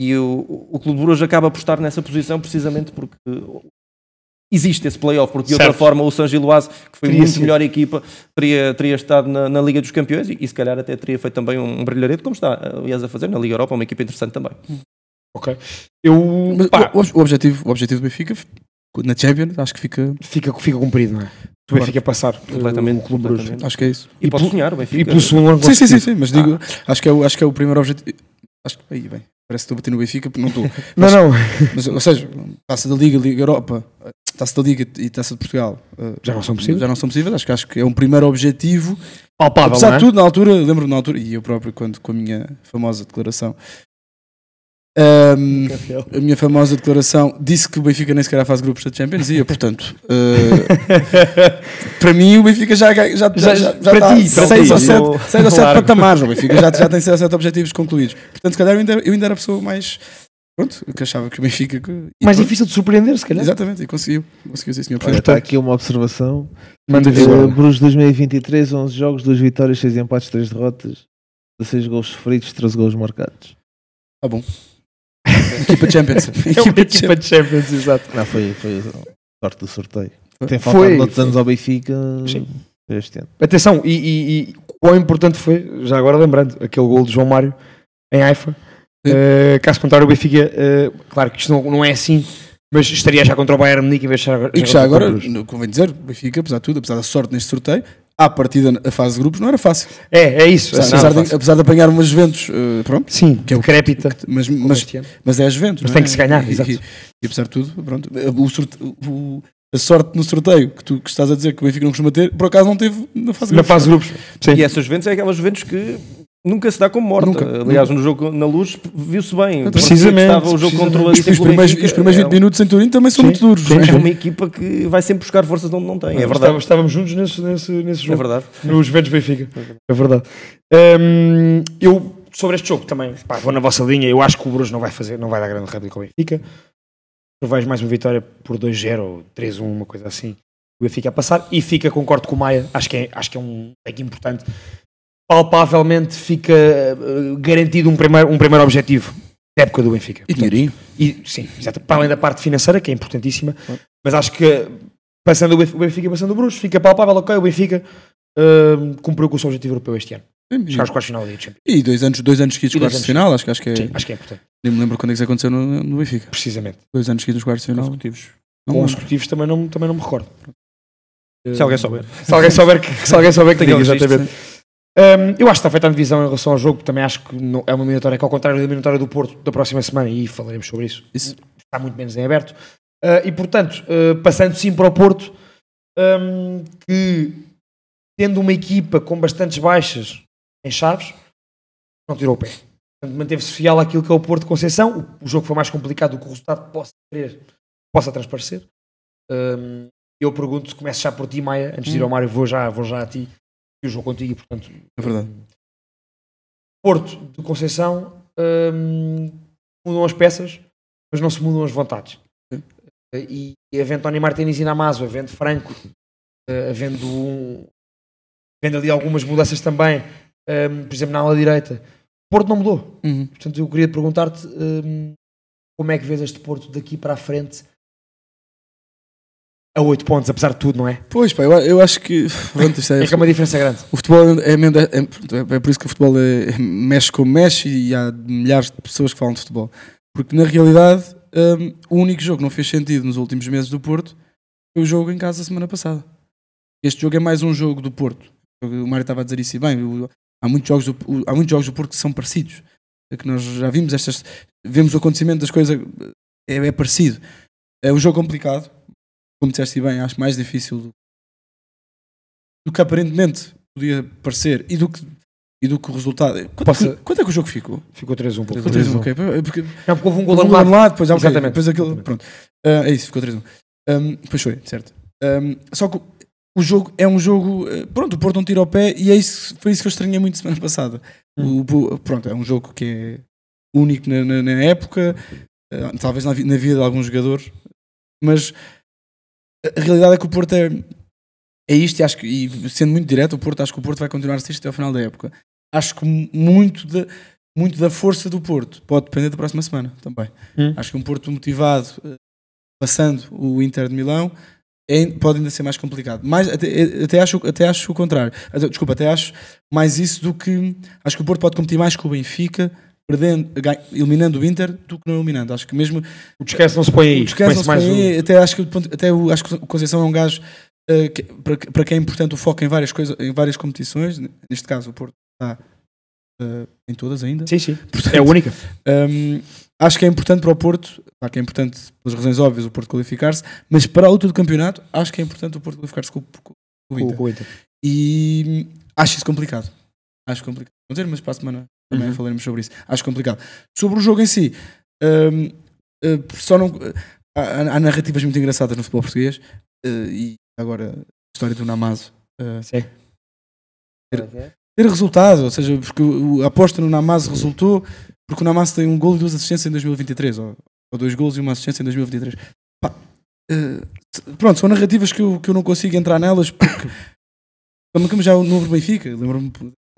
e o, o Clube Bruges acaba por estar nessa posição precisamente porque existe esse play-off, porque de outra Certo. forma o San Giloase, que foi Teria muito sido. melhor equipa, teria, teria estado na, na Liga dos Campeões e, e se calhar até teria feito também um, brilharete, como está aliás a fazer na Liga Europa, uma equipa interessante também. Ok. Eu. Mas o, o objetivo, o objetivo do Benfica na Champions, acho que fica. fica, fica cumprido, não é? O Benfica passar. Completamente, O Clube completamente. Acho que é isso. E, E pode sonhar o Benfica. E pelo segundo ano Sim, sim, sim, sim, mas digo, acho, que é o, acho que é o primeiro objetivo. Acho que. Aí, bem, parece que estou a bater no Benfica, porque não estou. Não, não. Mas, ou seja, taça da Liga, Liga Europa, taça da Liga e taça de Portugal eh, Já não são possíveis. Já não são possíveis. Acho que, acho que é um primeiro objetivo. Palpável, Apesar não é? de tudo, na altura, lembro na altura, e eu próprio, quando com a minha famosa declaração, ahm, a minha famosa declaração disse que o Benfica nem sequer fase de grupos da Champions e eu, portanto, eh, para mim o Benfica já, já, já, já, já, está ti, para 6 ti. ou 7, Eu- seis ou Claro. patamares. O Benfica já, já tem 6 ou 7 objetivos concluídos. Portanto, se calhar eu ainda, eu ainda era a pessoa mais. Pronto, que achava que o Benfica. que- Mais pronto. difícil de surpreender, se calhar. Exatamente, e conseguiu. Conseguiu, sim, senhor. Olha, está aqui uma observação. Manda. Uh, Bruges 2023, 11 jogos, 2 vitórias, 6 empates, 3 derrotas, 16 gols sofridos, 13 gols marcados. Tá bom. Equipa Champions. É uma equipa de Champions, exato. Não, foi, foi a sorte do sorteio. Tem Foi, faltado outros foi. anos ao Benfica Sim. este ano. Atenção, e, e, e quão importante foi, já agora lembrando, aquele gol de João Mário em Haifa. Uh, caso contrário, o Benfica, uh, claro que isto não, não é assim, mas estaria já contra o Bayern Munique em vez de já, E que já agora, convém dizer, o Benfica, apesar de tudo, apesar da sorte neste sorteio, à partida, a fase de grupos não era fácil. É, é isso. Apesar, apesar de, apesar de apanhar umas Juventus, eh, pronto, Sim, que é o- decrépita. mas, como mas, ano. mas é a Juventus. Mas não tem é? que se ganhar, E, exato. e, e apesar de tudo, pronto, o sorte- o- a sorte no sorteio que tu que estás a dizer que o Benfica não costuma ter, por acaso não teve na fase Na fase de grupos. Sim. E essa Juventus é aquela Juventus que nunca se dá como morta. Nunca, Aliás, no jogo na luz viu-se bem. Precisamente, Estava o jogo Os, controladíssimo os pelo primeiros, Benfica. os primeiros 20 É- minutos em Turim também são muito duros. sim. É uma equipa que vai sempre buscar forças onde não tem. É verdade. Estávamos, estávamos juntos nesse, nesse, nesse jogo. É verdade. Nos Juventus Benfica. É verdade. Hum, eu, sobre este jogo também, pá, vou na vossa linha. Eu acho que o Bruges não vai fazer, não vai dar grande réplica ao Benfica. Eu vejo mais uma vitória por 2-0 ou 3-1, uma coisa assim. O Benfica a passar e fica, concordo com o Maia. Acho que é, acho que é um leque importante. Palpavelmente fica eh, garantido um primeiro, um primeiro objetivo da época do Benfica. E dinheirinho. E, sim, exato. Para além da parte financeira, que é importantíssima, mas acho que passando o Benfica, Benfica passando o Bruges, fica palpável, ok, o Benfica hum, cumpriu com o seu objetivo europeu este ano. Chegar aos quartos final da Liga. E dois anos, dois anos seguidos E quartos de final, acho que, acho que é. Sim, acho que é importante. Nem me lembro quando é que isso aconteceu no, no Benfica. Precisamente. Dois anos seguidos quartos de final. Consecutivos. Não. Consecutivos também não, também não me recordo. Se alguém souber. Se alguém souber que, se alguém souber que diga, registro, exatamente. Hum, eu acho que está feita a divisão em relação ao jogo, também acho que não- é uma eliminatória que, ao contrário da eliminatória do Porto da próxima semana, e falaremos sobre isso, Isso. está muito menos em aberto. Uh, e portanto, uh, passando sim para o Porto, um, que tendo uma equipa com bastantes baixas em Chaves, não tirou o pé. Portanto, manteve-se fiel àquilo que é o Porto de Conceição. O, o jogo foi mais complicado do que o resultado possa querer, possa transparecer. Um, eu pergunto, começo já por ti, Maia, antes de ir ao Mário, vou já, vou já a ti, o jogo contigo, portanto. É verdade. Porto de Conceição hum, mudam as peças, mas não se mudam as vontades. E, e havendo Tony Martins e Namazo, havendo Franco, eh, havendo, um- havendo ali algumas mudanças também, hum, por exemplo, na ala direita, Porto não mudou. Uhum. Portanto, eu queria perguntar-te hum, como é que vês este Porto daqui para a frente a 8 pontos, apesar de tudo, não é? Pois, pá, eu, eu acho que. Pronto, é, É que é uma diferença grande. O futebol é, é, é- é por isso que o futebol é- é- mexe como mexe e há milhares de pessoas que falam de futebol. Porque na realidade hum, o único jogo que não fez sentido nos últimos meses do Porto foi o jogo em casa a semana passada. Este jogo é mais um jogo do Porto. O Mário estava a dizer isso e bem. o- há, muitos jogos do, o- há muitos jogos do Porto que são parecidos. É que nós já vimos estas. Vemos o acontecimento das coisas. É, é parecido. É um jogo complicado. Como disseste bem, acho mais difícil do, do que aparentemente podia parecer e do que, e do que o resultado. Quanto, Posso- quanto é que o jogo ficou? Ficou 3-1. um pouco. Ficou 3-1, ok. Porque, Não, porque houve um gol um anulado. anulado, depois, ok, Exatamente. depois aquilo. Pronto. Ah, é isso, ficou 3-1. Um, depois foi, certo. Um, só que o jogo é um jogo. eh, Pronto, o Porto não tira o pé e é isso, foi isso que eu estranhei muito semana passada. Hum. O- o- pronto, é um jogo que é único na, na- na época, eh, talvez na, na vida de alguns jogadores, mas a- realidade é que o Porto é, é isto e acho que, e sendo muito direto, o Porto, acho que o Porto vai continuar a ser isto até ao final da época. Acho que muito da, muito da força do Porto pode depender da próxima semana também. Hum. Acho que um Porto motivado, eh, passando o Inter de Milão, é- pode ainda ser mais complicado. Mas até, eh, até, acho, até acho o contrário. Desculpa, até acho mais isso do que. Acho que o Porto pode competir mais com o Benfica, perdendo, eliminando o Inter, do que não eliminando. Acho que mesmo. O descanso não se põe aí. O descanso não se mais põe um- aí, até acho que até o, acho que o Conceição é um gajo eh, que- para, para quem é importante o foco em várias coisas, em várias competições. Neste caso, o Porto está eh, em todas ainda. Sim, sim. Portanto, É a única. Hum, acho que é importante para o Porto, claro que é importante pelas razões óbvias o Porto qualificar-se, mas para a luta do campeonato, acho que é importante o Porto qualificar-se com, com- com o Inter. com o Inter. E acho isso complicado. Acho complicado. Vou dizer, mas para a semana também Uhum. falaremos sobre isso. Acho complicado. Sobre o jogo em si, hum, eh, só não. Há, há narrativas muito engraçadas no futebol português eh, e agora a história do Namazo. eh, Sim. ter, ter resultado, ou seja, porque o- a aposta no Namazo resultou porque o Namazo tem um gol e duas assistências em 2023, ou, ou dois gols e uma assistência em 2023. Pá, pronto, são narrativas que eu, que eu não consigo entrar nelas porque como, como já o novo Benfica, lembro-me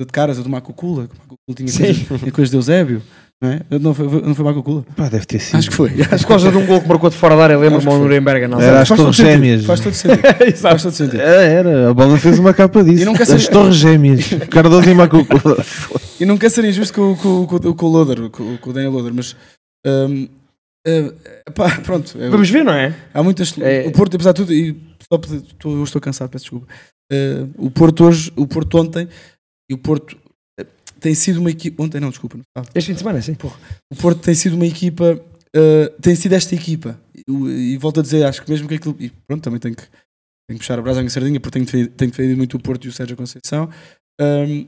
de caras, a do Marco Cula, que o tinha coisas, tinha coisas de Eusébio, não é? Não foi, não foi Marco Cula? Pá, deve ter sido. Acho que foi. Acho Por que causa de um gol que marcou de fora da área, lembro-me Acho que ao foi. Nuremberg. Não Era as Torres Gêmeas. Faz todo sentido. faz todo sentido. Era, era. A bola fez uma capa disso. E quer As Torres Gêmeas. Cardoso e Macuco. E não quer ser injusto com, com, com, com o Loader, com, com o Daniel Loader, mas hum, eh, pá, pronto. é- Vamos ver, não é? Há muitas. É- O Porto, apesar de tudo, e só estou, eu estou cansado, peço desculpa. Eh, o Porto hoje, o Porto ontem, e o Porto eh, tem sido uma equipa. Ontem não, desculpa, não estava. Este fim de semana, sim. O Porto tem sido uma equipa uh, tem sido esta equipa. E, e volto a dizer, acho que mesmo que aquilo. E pronto, também tenho que, tenho que puxar a brasa em sardinha porque tenho defendido, tenho defendido muito o Porto e o Sérgio Conceição. Um,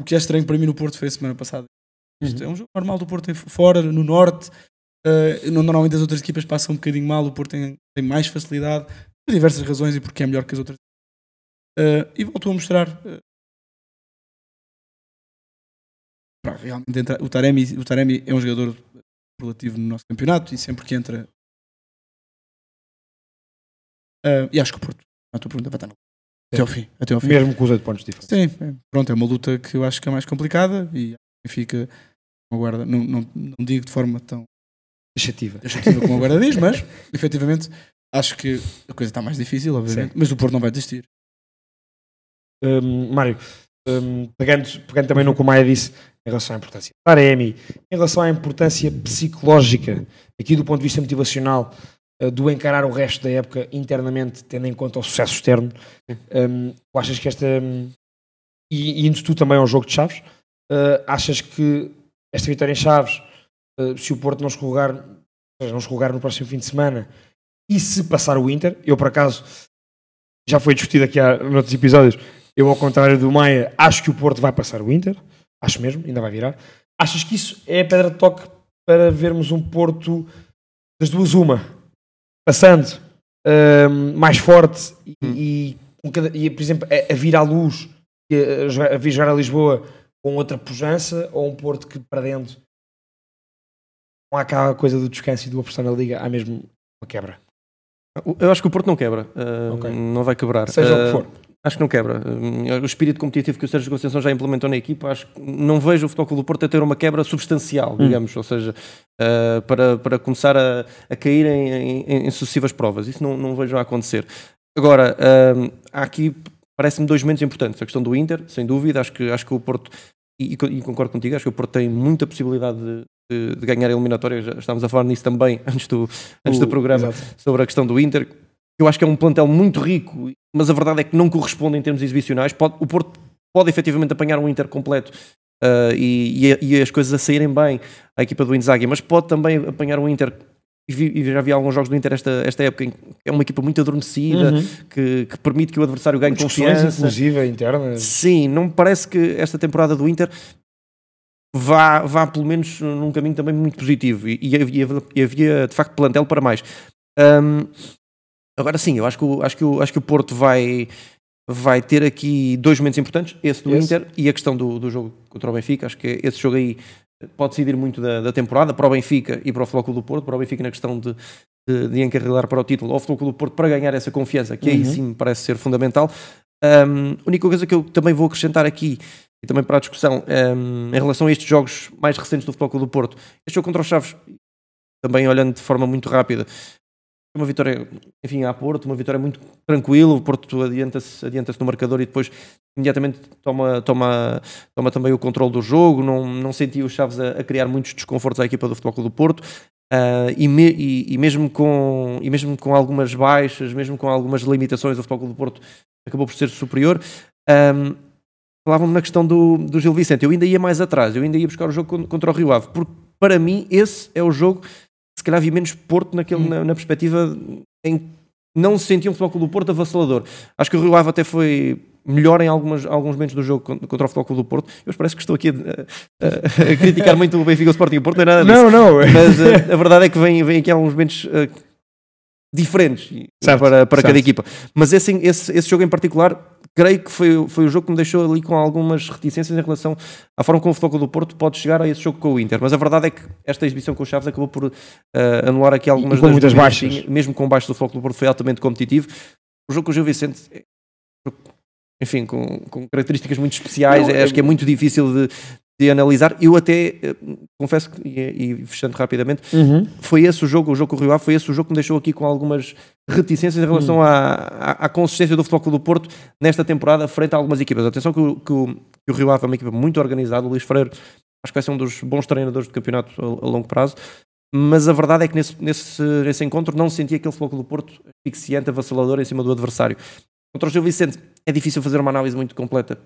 o que é estranho para mim no Porto foi a semana passada. Isto é um jogo normal do Porto fora, no Norte. Uh, normalmente as outras equipas passam um bocadinho mal, o Porto tem, tem mais facilidade, por diversas razões e porque é melhor que as outras. Uh, e voltou a mostrar. Uh, realmente entra, o, Taremi, o Taremi é um jogador relativo no nosso campeonato e sempre que entra. e acho que o Porto, a tua pergunta vai estar no até ao fim. Até ao fim. Mesmo com os 8 pontos diferentes. Sim, é. pronto, é uma luta que eu acho que é mais complicada e fica uma guarda, não, não, não digo de forma tão taxativa, taxativa como a guarda diz, mas efetivamente acho que a coisa está mais difícil, obviamente, Sim. mas o Porto não vai desistir. Um, Mário, um, pegando, pegando também no que o Maia disse em relação à importância da em relação à importância psicológica, aqui do ponto de vista motivacional, uh, do encarar o resto da época internamente, tendo em conta o sucesso externo, um, achas que esta. E, e indo tu também ao jogo de Chaves, uh, achas que esta vitória em Chaves, uh, se o Porto não escorregar, não escorregar no próximo fim de semana, e se passar o Inter, eu por acaso já foi discutido aqui há noutros episódios, eu ao contrário do Maia, acho que o Porto vai passar o Inter, acho mesmo, ainda vai virar. Achas que isso é a pedra de toque para vermos um Porto das duas uma, passando uh, mais forte e, hum. e, e, por exemplo, a, a vir à luz, a, a vir jogar a Lisboa com outra pujança ou um Porto que perdendo não há aquela coisa do descanso e do apostar na Liga, há mesmo uma quebra? Eu acho que o Porto não quebra, uh, okay. não vai quebrar. Seja uh, o que for. Acho que não quebra. Uh, o espírito competitivo que o Sérgio Conceição já implementou na equipa, acho que não vejo o Futebol do Porto a ter uma quebra substancial, hum. digamos, ou seja, uh, para, para começar a, a cair em, em, em, sucessivas provas. Isso não, não vejo a acontecer. Agora, uh, há aqui, parece-me, dois momentos importantes. A questão do Inter, sem dúvida, acho que, acho que o Porto e, e, concordo contigo, acho que o Porto tem muita possibilidade de, de, de ganhar a eliminatória. Já estávamos a falar nisso também antes do, antes do programa exato. sobre a questão do Inter. Eu acho que é um plantel muito rico, mas a verdade é que não corresponde em termos exibicionais. Pode, o Porto pode efetivamente apanhar um Inter completo uh, e, e, e, as coisas a saírem bem à equipa do Inzaghi, mas pode também apanhar um Inter e, já vi alguns jogos do Inter esta, esta época em que é uma equipa muito adormecida uhum. que, que, permite que o adversário ganhe confiança. inclusive interna. Sim, não me parece que esta temporada do Inter vá, vá pelo menos num caminho também muito positivo e, e, havia, e havia, de facto plantel para mais. Um, agora sim, eu acho que, o, acho, que o, acho que o Porto vai, vai ter aqui dois momentos importantes, esse do esse. Inter e a questão do, do jogo contra o Benfica. Acho que esse jogo aí pode decidir muito da, da, temporada para o Benfica e para o Futebol do Porto, para o Benfica na questão de, de, de encarrilar para o título, ao Futebol do Porto para ganhar essa confiança, que uhum. aí sim me parece ser fundamental. Um, a única coisa que eu também vou acrescentar aqui, e também para a discussão, um, em relação a estes jogos mais recentes do Futebol do Porto, este jogo contra os Chaves, também olhando de forma muito rápida, uma vitória, enfim, a Porto, uma vitória muito tranquila, o Porto adianta-se adianta no marcador e depois imediatamente toma, toma, toma também o controle do jogo, não, não sentia os Chaves a, a criar muitos desconfortos à equipa do Futebol Clube do Porto, uh, e, me, e, e, mesmo com, e mesmo com algumas baixas, mesmo com algumas limitações, o Futebol Clube do Porto acabou por ser superior. Um, Falavam-me na questão do, do Gil Vicente, eu ainda ia mais atrás, eu ainda ia buscar o jogo contra o Rio Ave, porque para mim esse é o jogo calhar vi menos Porto naquele, hum. na, na, perspectiva em não se sentia um futebol clube do Porto avassalador. Acho que o Rio Ave até foi melhor em algumas, alguns momentos do jogo contra o Futebol Clube do Porto. Eu parece que estou aqui a, a, a criticar muito o Benfica, o Sporting e o Porto, não é nada disso. Não, não. Mas a, a verdade é que vem, vem aqui alguns momentos uh, diferentes certo, para, para cada equipa. Mas esse, esse, esse jogo em particular creio que foi, foi o jogo que me deixou ali com algumas reticências em relação à forma como o Futebol do Porto pode chegar a esse jogo com o Inter. Mas a verdade é que esta exibição com o Chaves acabou por uh, anular aqui algumas e com muitas baixas. Mesmo com baixo do Futebol do Porto foi altamente competitivo. O jogo com o Gil Vicente, enfim, com, com características muito especiais, Não, acho que é muito difícil de, de analisar. Eu até eh, confesso que, e, e, fechando rapidamente, uhum. foi esse o jogo, o jogo com o Rio Ave, foi esse o jogo que me deixou aqui com algumas reticências em relação uhum. à, à, à, consistência do Futebol do Porto nesta temporada frente a algumas equipas. Atenção que o, que o, que o Rio Ave é uma equipa muito organizada, o Luís Freire acho que vai ser um dos bons treinadores do campeonato a, a longo prazo, mas a verdade é que nesse, nesse, nesse encontro não senti aquele Futebol do Porto asfixiante, avassalador em cima do adversário. Contra o Gil Vicente é difícil fazer uma análise muito completa,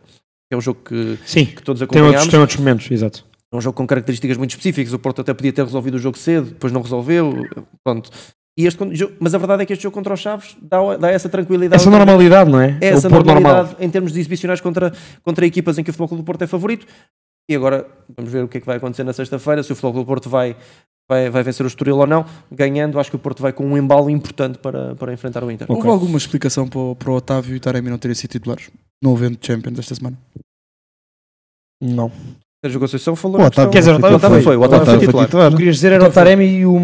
é um jogo que, Sim, que todos acompanhamos. Tem outros, tem outros momentos, exato. é um jogo com características muito específicas. O Porto até podia ter resolvido o jogo cedo, depois não resolveu. Pronto. E este, mas a verdade é que este jogo contra os Chaves dá, dá essa tranquilidade. Essa normalidade, não é? É essa Porto normalidade normal. em termos de exibicionais contra, contra equipas em que o Futebol Clube do Porto é favorito. E agora vamos ver o que é que vai acontecer na sexta-feira, se o Futebol Clube do Porto vai, vai, vai vencer o Estoril ou não. Ganhando, acho que o Porto vai com um embalo importante para, para enfrentar o Inter. Houve alguma explicação para o, para o Otávio e o Taremi não terem sido titulares? Não havendo Champions esta semana? Não. Sérgio Conceição falou O Otávio questão- Quer dizer, o Otávio foi, o Otávio foi titular. O que querias dizer era o Taremi e o,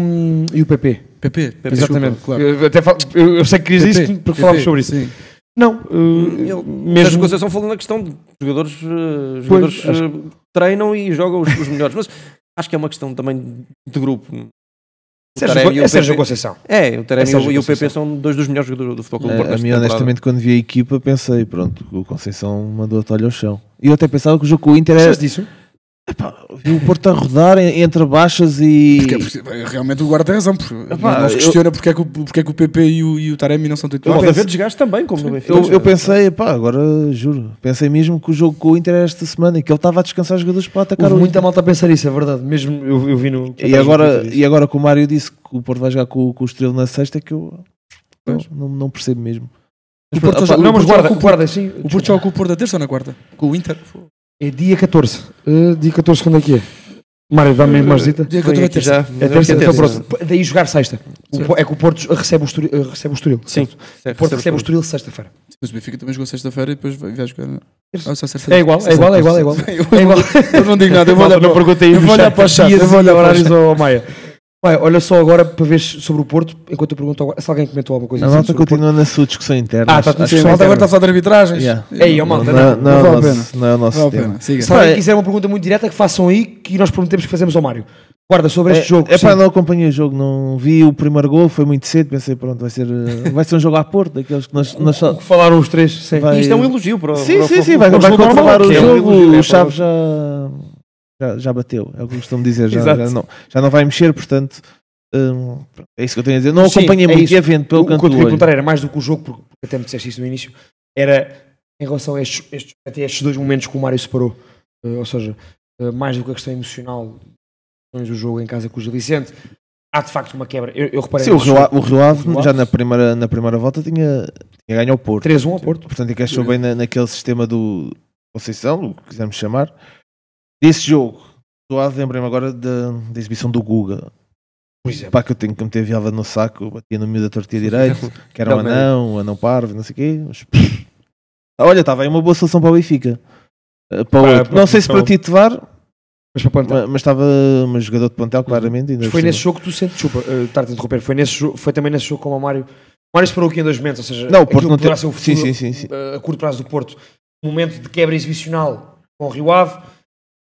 e o PP. PP, Exatamente. desculpa, claro. Eu, até falo- eu, eu sei que querias PP, isto porque PP, falámos sobre isso. sim. Não, uh, mesmo. Conceição falou na questão de jogadores, eh, jogadores acho- eh, treinam e jogam os, os melhores, mas acho que é uma questão também de grupo. Sérgio, o é Sérgio PP Conceição. É, o Taremi É e o PP são dois dos melhores jogadores do Futebol Clube. A, mim, temporada. honestamente, quando vi a equipa, pensei, pronto, o Conceição mandou a toalha ao chão. E eu até pensava que o jogo com o Inter era. Disso? Vi o Porto a rodar en- entre baixas e. Porque, porque, bem, realmente o guarda tem razão. Porque Epá, não se eu- questiona porque, é que o, porque é que o PP e o, e o Taremi não são titulares. Pode haver desgaste também, como no Benfica. Eu, eu pensei, pá, agora juro, pensei mesmo que o jogo com o Inter era esta semana e que ele estava a descansar os jogadores para atacar Houve o muita malta a pensar isso, é verdade. Mesmo eu, eu vi no. E agora, e agora que o Mário disse que o Porto vai jogar com, com o Estrela na sexta, é que eu não, não, não percebo mesmo. O Porto Opa, joga- não, mas guarda, o guarda, sim. O Porto joga com o Porto da terça ou na quarta? Com o Inter? É dia 14. Uh, dia 14, quando é que é? Mário, dá-me uma visita. Dia Foi 14 é terça. já. É terça, é então pronto. Daí jogar sexta. É que o Porto recebe o Estoril. uh, recebe o Estoril Sim, certo? O Porto recebe o Estoril sexta-feira. Mas o Benfica também jogou sexta-feira e depois vai, jogar. Terça. Ah, É igual, é igual, é igual, é igual. Eu, É não digo nada, eu vou olhar não para, perguntei eu vou olhar para o chat. Eu vou olhar para horários ao Maia. Olha só agora para ver sobre o Porto, enquanto eu pergunto agora, se alguém comentou alguma coisa A assim malta continua na sua discussão interna. Ah, tá tudo bem. Sim, a malta sim. agora está a falar de arbitragens. Yeah. Ei, ó, malta, não, não, não, não é vale não é o nosso Vale a tema. Se alguém quiser uma pergunta muito direta, que façam aí, que nós prometemos que fazemos ao Mário. Guarda, sobre este jogo. É, sim. pá, não acompanhei o jogo, não vi o primeiro gol, foi muito cedo, pensei, pronto, vai ser, eh, vai ser um jogo à Porto, daqueles que nós, nós só. Falaram os três, sim. Vai- Isto é um elogio para o Sim, para sim, o- sim, vai, vamos vai jogar controlar o é jogo, é o Chaves já, já, já bateu, é o que costumo dizer, já, já, não, já não vai mexer, portanto, hum, é isso que eu tenho a dizer. Não acompanhei é muito e evento pelo o que eu canto te perguntar era mais do que o jogo, porque até me disseste isso no início, era em relação a estes, estes- até estes dois momentos que o Mário separou. Eh, ou seja, eh, mais do que a questão emocional do jogo em casa com o Gil Vicente, há de facto uma quebra. Eu, eu reparei Sim, o Rio, o Rio Ave O já na primeira, na primeira volta tinha, tinha ganho ao Porto. 3-1 ao Porto. Portanto, encaixou bem na, naquele sistema do Conceição, o que quisermos chamar. Desse jogo, do Ave, lembrei-me agora da, da exibição do Guga. Por exemplo. Pá, que eu tenho que meter viava no saco, batia no meio da tortilha direito, que era um Também. anão, um anão parvo, não sei o quê. Mas, olha, estava aí uma boa solução para o Benfica. Uh, para o Para- outro. para não sei se para posição. titular, Mas para plantar. mas mas estava um jogador de plantel, claramente. ainda Mas por foi cima. nesse jogo que tu sentes, desculpa, uh, estar-te a interromper, foi, nesse jogo, foi também nesse jogo como o Mário. O Mário separou aqui em dois momentos, ou seja, Não, o Porto aquilo não poderá ser o sim, futuro, sim, sim, sim. uh, a curto prazo do Porto, um momento de quebra exibicional com o Rio Ave,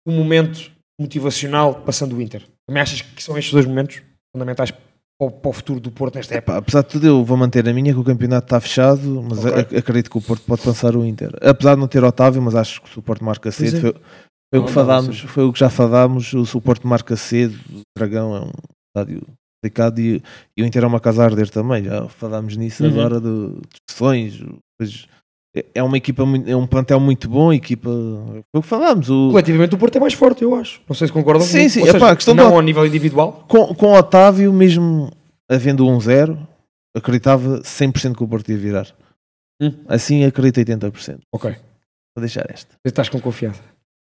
um momento motivacional passando o Inter. Também achas que são estes dois momentos fundamentais para o, o futuro do Porto nesta época? Apesar de tudo, eu vou manter a minha que o campeonato está fechado, mas Ok. ac- acredito que o Porto pode passar o Inter. Apesar de não ter Otávio, mas acho que o Porto marca cedo, é. foi, foi o que Não, fadámos, foi o que já fadámos. O, se o Porto marca cedo, o Dragão é um estádio complicado e, e o Inter é uma casa a arder também. Já fadámos nisso Uhum. agora de discussões. depois- é- é uma equipa, é um plantel muito bom, equipa. Foi o que falámos. O, Coletivamente o Porto é mais forte, eu acho. Não sei se concordam Sim, comigo. sim, epá, seja, a questão não do- ao nível individual. com, com Otávio, mesmo havendo 1-0, acreditava 100% que o Porto ia virar. Hum. Assim acredito 80%. Ok. Vou deixar esta. Estás com confiança.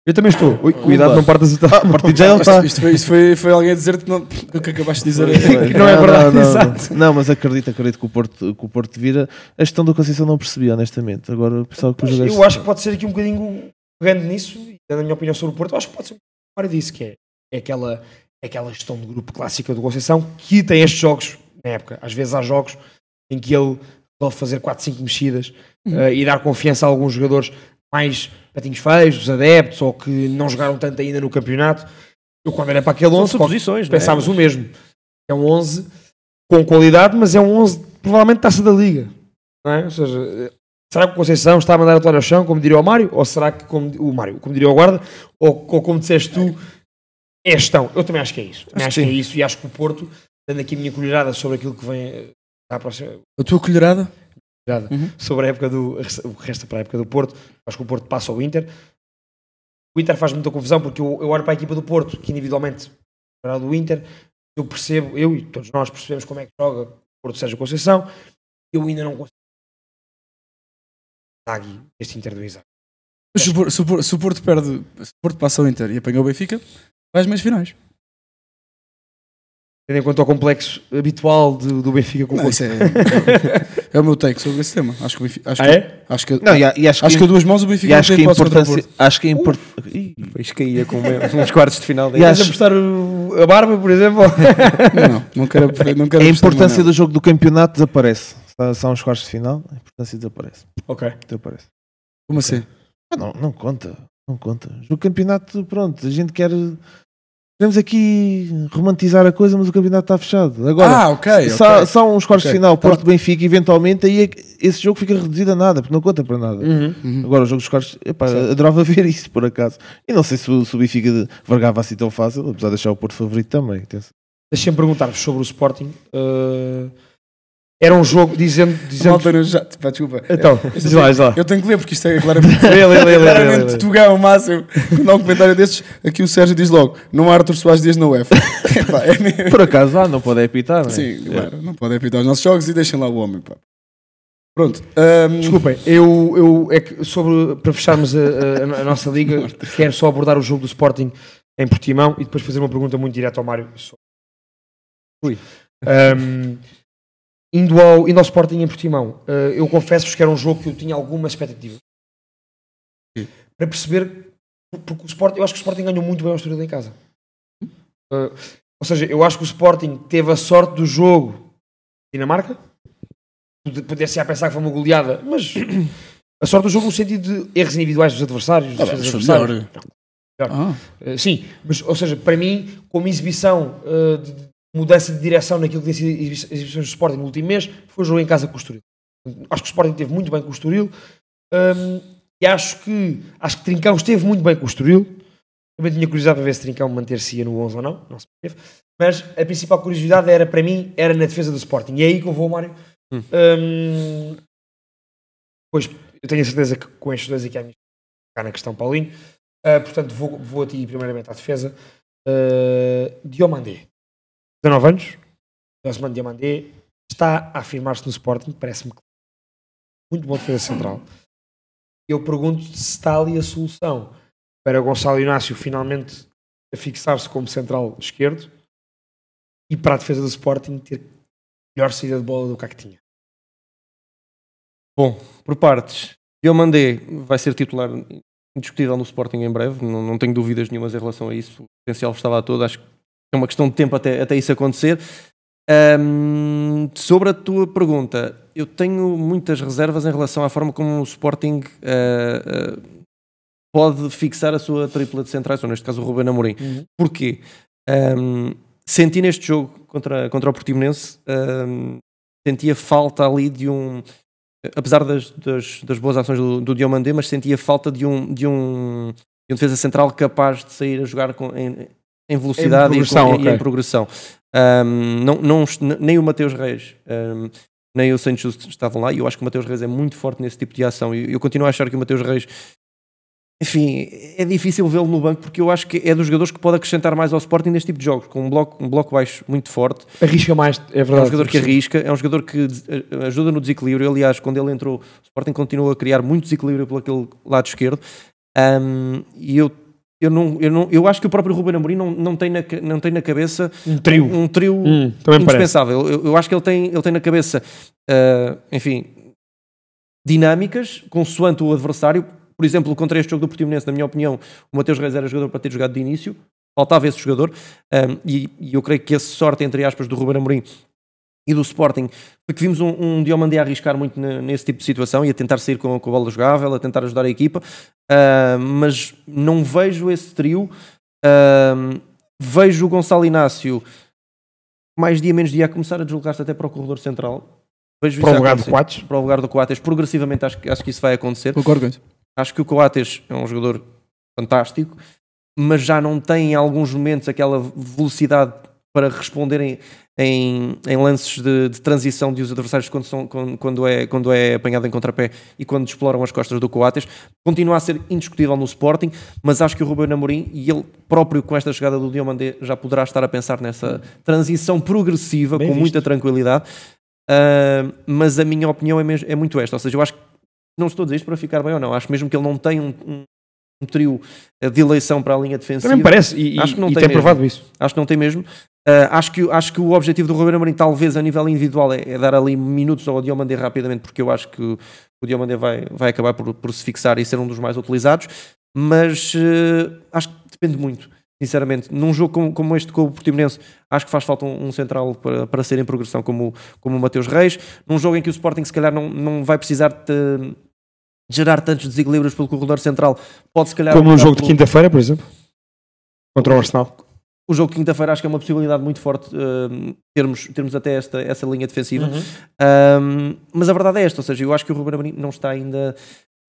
Eu também estou. Ui, cuidado, não partas o Ah, a partir já ele está. Isto, foi, isto foi, foi alguém a dizer que, não, que acabaste de dizer. Não é verdade, não, exato. Não, mas acredito, acredito que o Porto, que o Porto vira. A gestão da Conceição não percebi, honestamente. Agora o pessoal que o jogo Eu acho que pode ser aqui um bocadinho pegando nisso, e dando a minha opinião sobre o Porto, acho que pode ser um bocadinho disso, que é, é aquela, é aquela gestão de grupo clássica do Conceição que tem estes jogos na época. Às vezes há jogos em que ele pode fazer 4, 5 mexidas eh, e dar confiança a alguns jogadores mais patinhos feios, dos adeptos, ou que não jogaram tanto ainda no campeonato. Eu quando era para aquele São 11, suposições, não é? pensávamos o mesmo. É um 11 com qualidade, mas é um 11 provavelmente taça da liga. Não é? Ou seja, eh, será que o Conceição está a mandar a toalha ao chão, como diria o Mário? Ou será que, como o Mário, como diria o Guarda? Ou, ou como disseste tu, é gestão? Eu também acho que é isso. Também acho, Acho que, que é isso e acho que o Porto, dando aqui a minha colherada sobre aquilo que vem eh, à próxima A tua colherada? Uhum. sobre a época do o que resta para a época do Porto, acho que o Porto passa ao Inter. o Inter faz muita confusão porque eu, eu olho para a equipa do Porto, que individualmente era do Inter, eu percebo, eu e todos nós percebemos como é que joga o Porto Sérgio Conceição, eu ainda não consigo. Zaghi, este Inter do Isaac. Se o, Por- se o Por- se o Porto perde, se o Porto passa ao Inter e apanha o Benfica, vai às meias finais. Tendo em conta o complexo habitual do, do Benfica com o Não, Porto. é, é o meu take sobre esse tema. Acho que o Benfica. Acho Ah, que, é? Acho que, Não, e, e acho, acho que a duas mãos o Benfica não acho tem que a importância, acho que a import... Ih, Pois caía com uns quartos de final. Queres acho- apostar a barba, por exemplo? Não, não, não quero, não quero a importância do jogo do campeonato desaparece. Só uns quartos de final, a importância desaparece. ok. desaparece. Como assim? Ah, não, não conta. Não conta. O campeonato, pronto, a gente quer. Queremos aqui romantizar a coisa, mas o campeonato está fechado. Agora, ah, ok. só, ok. só uns quartos de final, Porto Benfica, eventualmente, aí é esse jogo fica reduzido a nada, porque não conta para nada. Uhum. Agora, o jogo dos quartos, epá, adorava ver isso por acaso. E não sei se o, se o Benfica de- vergava assim tão fácil, apesar de deixar o Porto favorito também. Deixem-me perguntar-vos sobre o Sporting. Uh, era um jogo, dizendo. dizendo Malta, não já, pá, desculpa. Então, Eu diz lá, diz lá. Eu tenho que ler porque isto é claramente, Lê, lê, lê, claramente lê. Tugão ao máximo. Quando há um comentário destes, aqui o Sérgio diz logo: não há Arthur Soares Dias na UEFA. É. Por acaso, ah, não pode apitar, não é? Sim, claro, não podem apitar os nossos jogos e deixem lá o homem. Pá. Pronto. ahm, Desculpem, eu, eu é que sobre, para fecharmos a, a- a nossa liga, quero só abordar o jogo do Sporting em Portimão e depois fazer uma pergunta muito direta ao Mário. sobre- Ui. Indo, ao, indo ao Sporting em Portimão, ah, eu confesso-vos que era um jogo que eu tinha alguma expectativa para perceber, porque o Sporting, eu acho que o Sporting ganhou muito bem ao Estoril em casa. Ah, ou seja, eu acho que o Sporting teve a sorte do jogo Dinamarca. Podia-se a pensar que foi uma goleada, mas a sorte do jogo no sentido de erros individuais dos adversários, dos Ah, foi adversários. melhor. Ah, Uh, sim, mas ou seja, para mim, como exibição uh, de mudança de direção naquilo que tem sido exibi- exibições do Sporting no último mês, foi o jogo em casa com o Estoril. Acho que o Sporting teve muito bem com o Estoril um, e acho que acho que Trincão esteve muito bem com o Estoril. Também tinha curiosidade para ver se Trincão manter-se no 11 ou não, não se manteve. Mas a principal curiosidade era para mim era na defesa do Sporting. E é aí que eu vou, Mário. Hum. Um, pois eu tenho a certeza que com estes dois aqui à minha na questão, Paulinho. Uh, portanto, vou, vou a ti primeiramente à defesa. Uh, Diomandé, 19 anos. Osman Diomandé está a afirmar-se no Sporting, parece-me muito bom defesa central. Eu pergunto se está ali a solução para Gonçalo Inácio finalmente fixar-se como central esquerdo e para a defesa do Sporting ter melhor saída de bola do que a que tinha. Bom, por partes, Diomandé vai ser titular indiscutível no Sporting em breve, não, não tenho dúvidas nenhumas em relação a isso. O potencial estava a todo, acho que é uma questão de tempo até, até isso acontecer. Ahm, sobre a tua pergunta, eu tenho muitas reservas em relação à forma como o Sporting ah, ah, pode fixar a sua tripla de centrais, ou neste caso o Ruben Amorim. Uhum. Porquê? Ahm, senti neste jogo contra, contra o Portimonense, ahm, sentia falta ali de um apesar das, das, das boas ações do, do Diomandé, mas sentia falta de um, de, um, de um defesa central capaz de sair a jogar com, em, em velocidade Em e, progressão, com- e em progressão. Um, não, não, nem o Mateus Reis um, nem o Santos estavam lá e eu acho que o Mateus Reis é muito forte nesse tipo de ação e eu continuo a achar que o Mateus Reis enfim, é difícil vê-lo no banco porque eu acho que é dos jogadores que pode acrescentar mais ao Sporting neste tipo de jogos, com um bloco, um bloco baixo muito forte Arrisca mais, é é verdade. um jogador que arrisca, é um jogador que ajuda no desequilíbrio. Aliás, quando ele entrou, o Sporting continuou a criar muito desequilíbrio pelo aquele lado esquerdo. Ahm, e eu, eu, não, eu, não, eu acho que o próprio Ruben Amorim não, não, tem na, não tem na cabeça Um trio. um trio Hum, indispensável. Eu, eu acho que ele tem, ele tem na cabeça, ah, enfim, dinâmicas, consoante o adversário. Por exemplo, contra este jogo do Portimonense, na minha opinião, o Mateus Reis era jogador para ter jogado de início. Faltava esse jogador. Um, e, e eu creio que a sorte, entre aspas, do Ruben Amorim e do Sporting foi que vimos um, um Diomandé a arriscar muito ne- nesse tipo de situação e a tentar sair com, com a bola jogável, a tentar ajudar a equipa. Uh, mas não vejo esse trio. Um, vejo o Gonçalo Inácio mais dia menos dia a começar a deslocar-se até para o corredor central. Vejo Para o lugar do. Coates? Para o lugar do Coates. Progressivamente acho, que- acho que isso vai acontecer. Concordo com isso. Acho que o Coates é um jogador fantástico, mas já não tem em alguns momentos aquela velocidade para responder em, em, lances de, de transição de os adversários quando, são, quando, quando é, quando é apanhado em contrapé e quando exploram as costas do Coates. Continua a ser indiscutível no Sporting, mas acho que o Ruben Amorim e ele próprio com esta chegada do Diomandé já poderá estar a pensar nessa transição progressiva Bem com visto. muita tranquilidade. Ah, mas a minha opinião é, mesmo, é muito esta, ou seja, eu acho que não estou a dizer isto para ficar bem ou não, acho mesmo que ele não tem um- um trio eh, de eleição para a linha defensiva. Também parece, e- acho que não tem, tem provado isso. Acho que não tem mesmo. Ah, acho, que, acho que o objetivo do Roberto Amorim, talvez a nível individual, é, é dar ali minutos ao Diomandé rapidamente, porque eu acho que o Diomandé vai, vai acabar por, por se fixar e ser um dos mais utilizados. Mas eh, acho que depende muito, sinceramente. Num jogo como, como este com o Portimonense, acho que faz falta um, um central para, para ser em progressão como, o- como o Mateus Reis. Num jogo em que o Sporting, se calhar, não, não vai precisar de gerar tantos desequilíbrios pelo corredor central, pode se calhar. Como no jogo de pelo- quinta-feira, por exemplo, contra o Arsenal. o jogo de quinta-feira acho que é uma possibilidade muito forte uh, termos, termos até esta, essa linha defensiva. Um, mas a verdade é esta, ou seja, eu acho que o Ruben Amorim não está ainda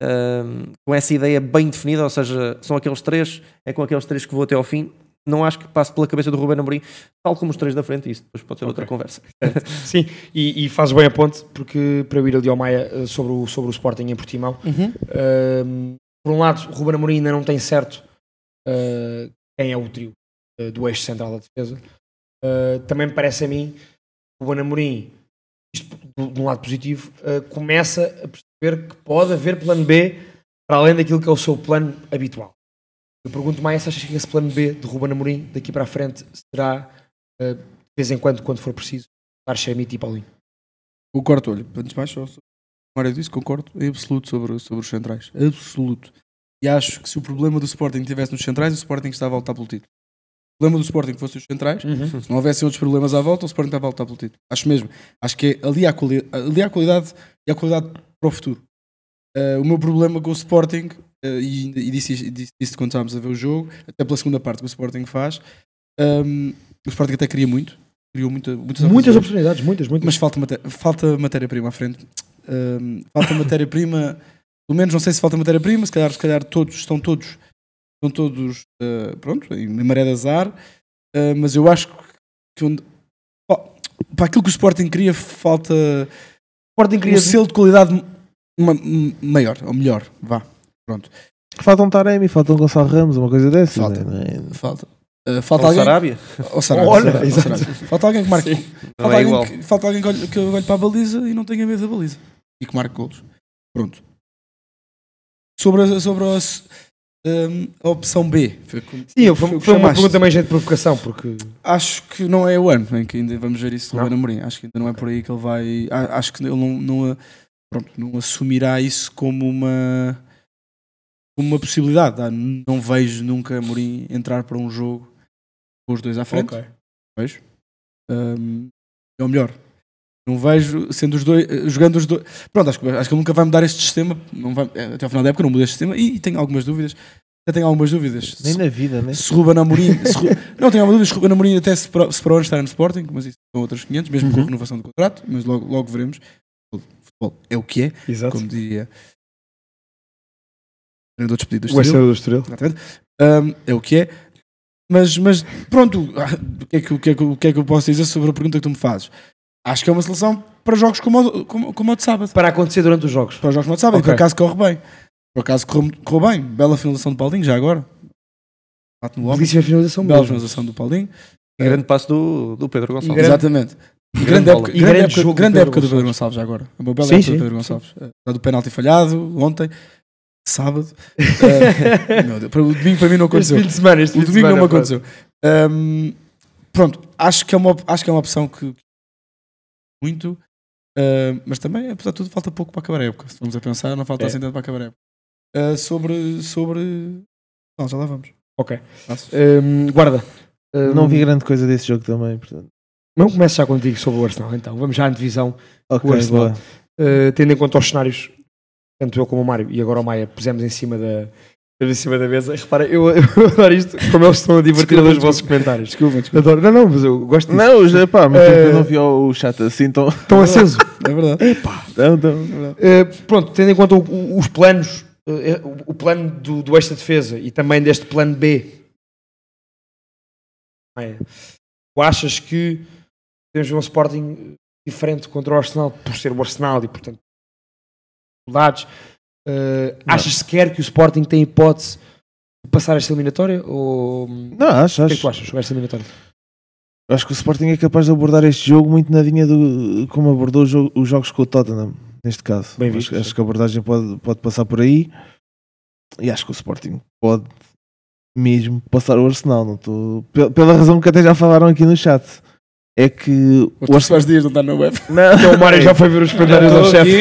um, com essa ideia bem definida, ou seja, são aqueles três, é com aqueles três que vou até ao fim. Não acho que passe pela cabeça do Ruben Amorim, tal como os três da frente, e isso depois pode ser outra conversa. Sim, e, e fazes bem a ponte, porque para eu ir ali ao Maia eh, sobre o, sobre o Sporting em Portimão, Uhum. ehm, por um lado, o Ruben Amorim ainda não tem certo eh, quem é o trio eh, do eixo central da defesa. Também me parece a mim que o Ruben Amorim, isto de de um lado positivo, começa a perceber que pode haver plano B para além daquilo que é o seu plano habitual. Eu pergunto mais se achas que esse plano B de Ruben Amorim daqui para a frente será eh, de vez em quando, quando for preciso, dar Schmidt e Paulinho. Concordo, olha, antes de mais, só sobre a memória disso, concordo em absoluto sobre, sobre os centrais. Absoluto. E acho que se o problema do Sporting estivesse nos centrais, o Sporting estava a lutar pelo título. O problema do Sporting fosse os centrais, se não houvessem outros problemas à volta, o Sporting estava a lutar pelo título. Acho mesmo. Acho que é ali há, quali ali há qualidade e há qualidade para o futuro. Uh, o meu problema com o Sporting, uh, e, e disse, disse, disse quando estávamos a ver o jogo, até pela segunda parte que o Sporting faz, um, o Sporting até queria muito, criou muita, muitas, Muitas oportunidades, muitas, muitas. mas falta, maté falta matéria-prima à frente. Um, falta matéria-prima, pelo menos não sei se falta matéria-prima, se calhar, se calhar todos estão todos, estão todos uh, pronto, em maré de azar, uh, mas eu acho que onde, oh, para aquilo que o Sporting queria, falta Sporting queria um selo de qualidade ma- maior, ou melhor, vá, pronto. Falta um Taremi, falta um Gonçalo Ramos, uma coisa dessa. Falta. né? Falta. Uh, falta Ou alguém. Sarabia? Ou Sarabia, Olha, Sarabia, exato. Sarabia. Falta alguém que marque. Sim, falta, é alguém que, falta alguém que olhe, que olhe para a baliza e não tenha medo da baliza. E que marque golos. Pronto. Sobre a, sobre a, um, a opção B. Foi, como- Sim, foi, o que foi uma chamaste. pergunta também gente de provocação, porque Acho que não é o ano em que ainda vamos ver isso de Não? Ruben Amorim. Acho que ainda não é por aí que ele vai. Acho que ele não, não, pronto, não assumirá isso como uma, como uma possibilidade. Ah, Não vejo nunca Amorim entrar para um jogo com os dois à frente. Ok. Vejo. Um, é o melhor. Não vejo sendo os dois, eh, jogando os dois. Pronto, acho que, acho que ele nunca vai mudar este sistema. Não vai, eh, até ao final da época não muda este sistema e, e tenho algumas dúvidas. Até tenho algumas dúvidas. Nem Se- na vida, né? se Ruben Amorim se Ru- não tenho alguma dúvida se Ruben Amorim até se para, se para o ano estar no Sporting mas isso são outros 500 mesmo com a Uhum. renovação do contrato mas logo, logo veremos o futebol é o que é Exato. como diria treinador despedido do o Estoril. Estrela do Estoril. Exatamente. Um, é o que é mas, mas pronto ah, o que, é que, o, que é que, o que é que eu posso dizer sobre a pergunta que tu me fazes acho que é uma seleção para jogos como, o- como, como o de sábado Para acontecer durante os jogos. para os jogos como o de sábado Ok. e por acaso corre bem por acaso correu, correu bem bela finalização do Paulinho já agora bate no Belíssima finalização bela mesmo. finalização do Paulinho E grande passo do, do Pedro Gonçalves. grande- Exatamente. E grande grande, época, E grande, grande época, do grande Pedro época do Pedro Gonçalves. Já agora. Uma bela Sim, época sim, do Pedro Gonçalves. Eh, do penalti falhado ontem, sábado. Deus, para- o domingo para mim não Este aconteceu. fim de semana, este O domingo não me semana, aconteceu. Ahm, pronto, acho que, é uma, acho que é uma opção que muito, ah, mas também, apesar de tudo, falta pouco para acabar a época. Se vamos a pensar, não falta É. assim tanto para acabar a época. Ah, sobre, sobre. Não, já lá vamos. Ok. Hum, guarda. Hum, Não vi grande coisa desse jogo também. Portanto. Não começo já contigo sobre o Arsenal, então. Vamos já à divisão. Ok, O Arsenal. Uh, tendo em conta os cenários, tanto eu como o Mário e agora o Maia pusemos em cima da, em cima da mesa. Repara, eu, eu adoro isto, como eles estão a divertir a ler os vossos comentários. Desculpa, desculpa. Adoro. Não, não, mas eu gosto disso. Não, já, pá, muito Eh, eu não vi o, chat assim tão. Estão aceso. É verdade. Não, não. Uh, pronto, tendo em conta o- o- os planos, uh, o, o plano do, do esta defesa e também deste plano B. Maia, Tu achas que temos um Sporting diferente contra o Arsenal por ser o Arsenal e, portanto, dificuldades? Uh, achas sequer que o Sporting tem hipótese de passar esta eliminatória? Ou... Não, acho, O que é que acho. tu achas sobre esta eliminatória? Acho que o Sporting é capaz de abordar este jogo muito na linha do como abordou os jogos com o Tottenham, neste caso. Bem acho, visto, acho sim. que a abordagem pode, pode passar por aí e acho que o Sporting pode mesmo passar o Arsenal. Não pe- pela razão que até já falaram aqui no chat. É que Os teus faz dias não está na web. Não, Então o Mário já foi ver os comentários ao chefe.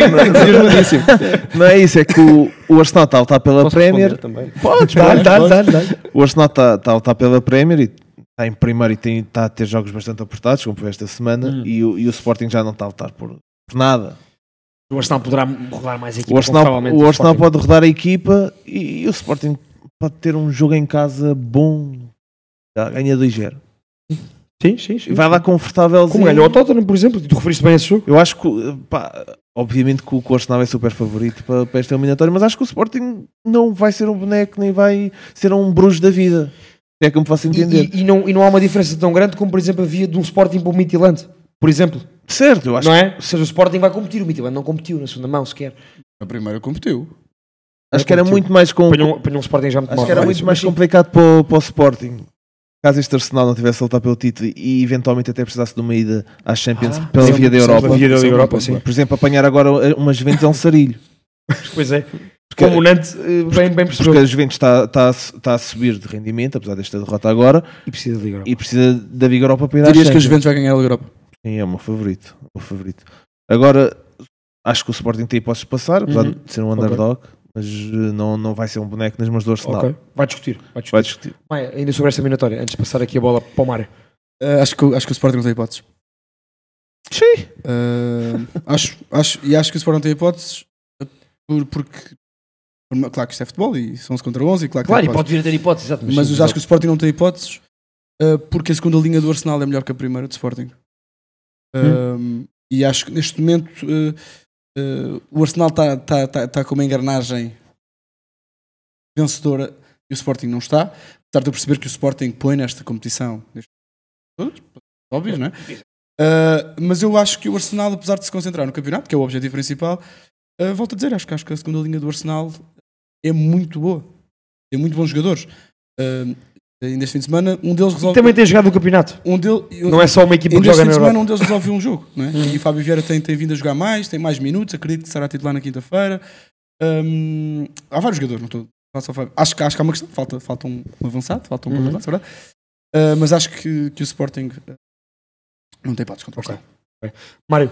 Não é isso, é que o, o Arsenal está a lutar pela Posso Premier. também? Podes, dá-lhe, podes. dá-lhe, dá-lhe. O Arsenal está está a lutar pela Premier e está em primeiro e tem, está a ter jogos bastante apertados, como foi esta semana, Hum. e, o, e o Sporting já não está a lutar por, por nada. O Arsenal poderá rodar mais a equipa. O Arsenal, o Arsenal pode rodar a equipa e, e o Sporting pode ter um jogo em casa bom. Já ganha 2-0. Sim, sim, sim. E vai lá confortável. Como ganhou o Tottenham, por exemplo, e tu referiste bem a esse jogo. Eu acho que, pá, obviamente que o Arsenal é super favorito para, para esta eliminatória, mas acho que o Sporting não vai ser um boneco, nem vai ser um bruxo da vida. É que me faço E, entender. e- e não, e não há uma diferença tão grande como, por exemplo, havia de um Sporting para o Midtjylland. Por exemplo. certo, eu acho Não é? Ou seja, o Sporting vai competir, o Midtjylland não competiu na segunda mão sequer. A primeira competiu. Acho que era muito mais com. Apanhou, apanhou um Sporting já muito Acho mal. que era Mas- muito mais complicado para o, para o Sporting. Caso este Arsenal não tivesse a lutar pelo título e eventualmente até precisasse de uma ida à Champions Ah, pela sim, via da sim, Europa. via da Europa, sim. Por exemplo, apanhar agora uma Juventus é um sarilho. Pois é. Porque- Como o Nantes eh, bem, bem percebeu. Porque a Juventus está, está, está a subir de rendimento, apesar desta derrota agora, E precisa de Liga Europa. e precisa da Liga Europa para ir à Dirias que a. Juventus vai ganhar a Liga Europa? Sim, é o meu favorito. O meu favorito. Agora, acho que o Sporting tem hipóteses de passar, apesar Uhum. de ser um underdog, mas eh, não, não vai ser um boneco nas mãos do Arsenal. Ok. Vai discutir. Vai discutir. Vai discutir. Maia, ainda sobre esta eliminatória, antes de passar aqui a bola para o Mário. Uh, acho, que, o- acho que o Sporting não tem hipóteses. Sim. Uh, acho, acho, e acho que o Sporting não tem hipóteses por, porque. por claro que isto é futebol e são 11 contra 11 e claro que Claro, e pode hipóteses. vir a ter hipótese, exato. Mas, sim, acho que o Sporting não tem hipóteses uh, porque a segunda linha do Arsenal é melhor que a primeira do Sporting. Um, E acho que neste momento uh, o Arsenal está tá, tá, tá com uma engrenagem vencedora e o Sporting não está. Apesar de eu perceber que o Sporting põe nesta competição óbvio, não é? Uh, mas eu acho que o Arsenal, apesar de se concentrar no campeonato, que é o objetivo principal, uh, volto a dizer, acho que, acho que a segunda linha do Arsenal é muito boa. Tem muito bons jogadores. Uh, ainda este fim de semana, um deles E resolve. também tem jogado no campeonato. Um dele, Não é só uma equipa que Ainda este joga fim na de semana, Europa. um deles resolveu um jogo, não é? E o Fábio Vieira tem, tem vindo a jogar mais, tem mais minutos, acredito que será titular na quinta-feira. Um, há vários jogadores, não estou. Acho, acho que há uma questão, falta, falta um, avançado, falta um Uhum. avançado, verdade. Uh, mas acho que, que o Sporting uh, não tem hipóteses contra o Ok. Arsenal. Mário,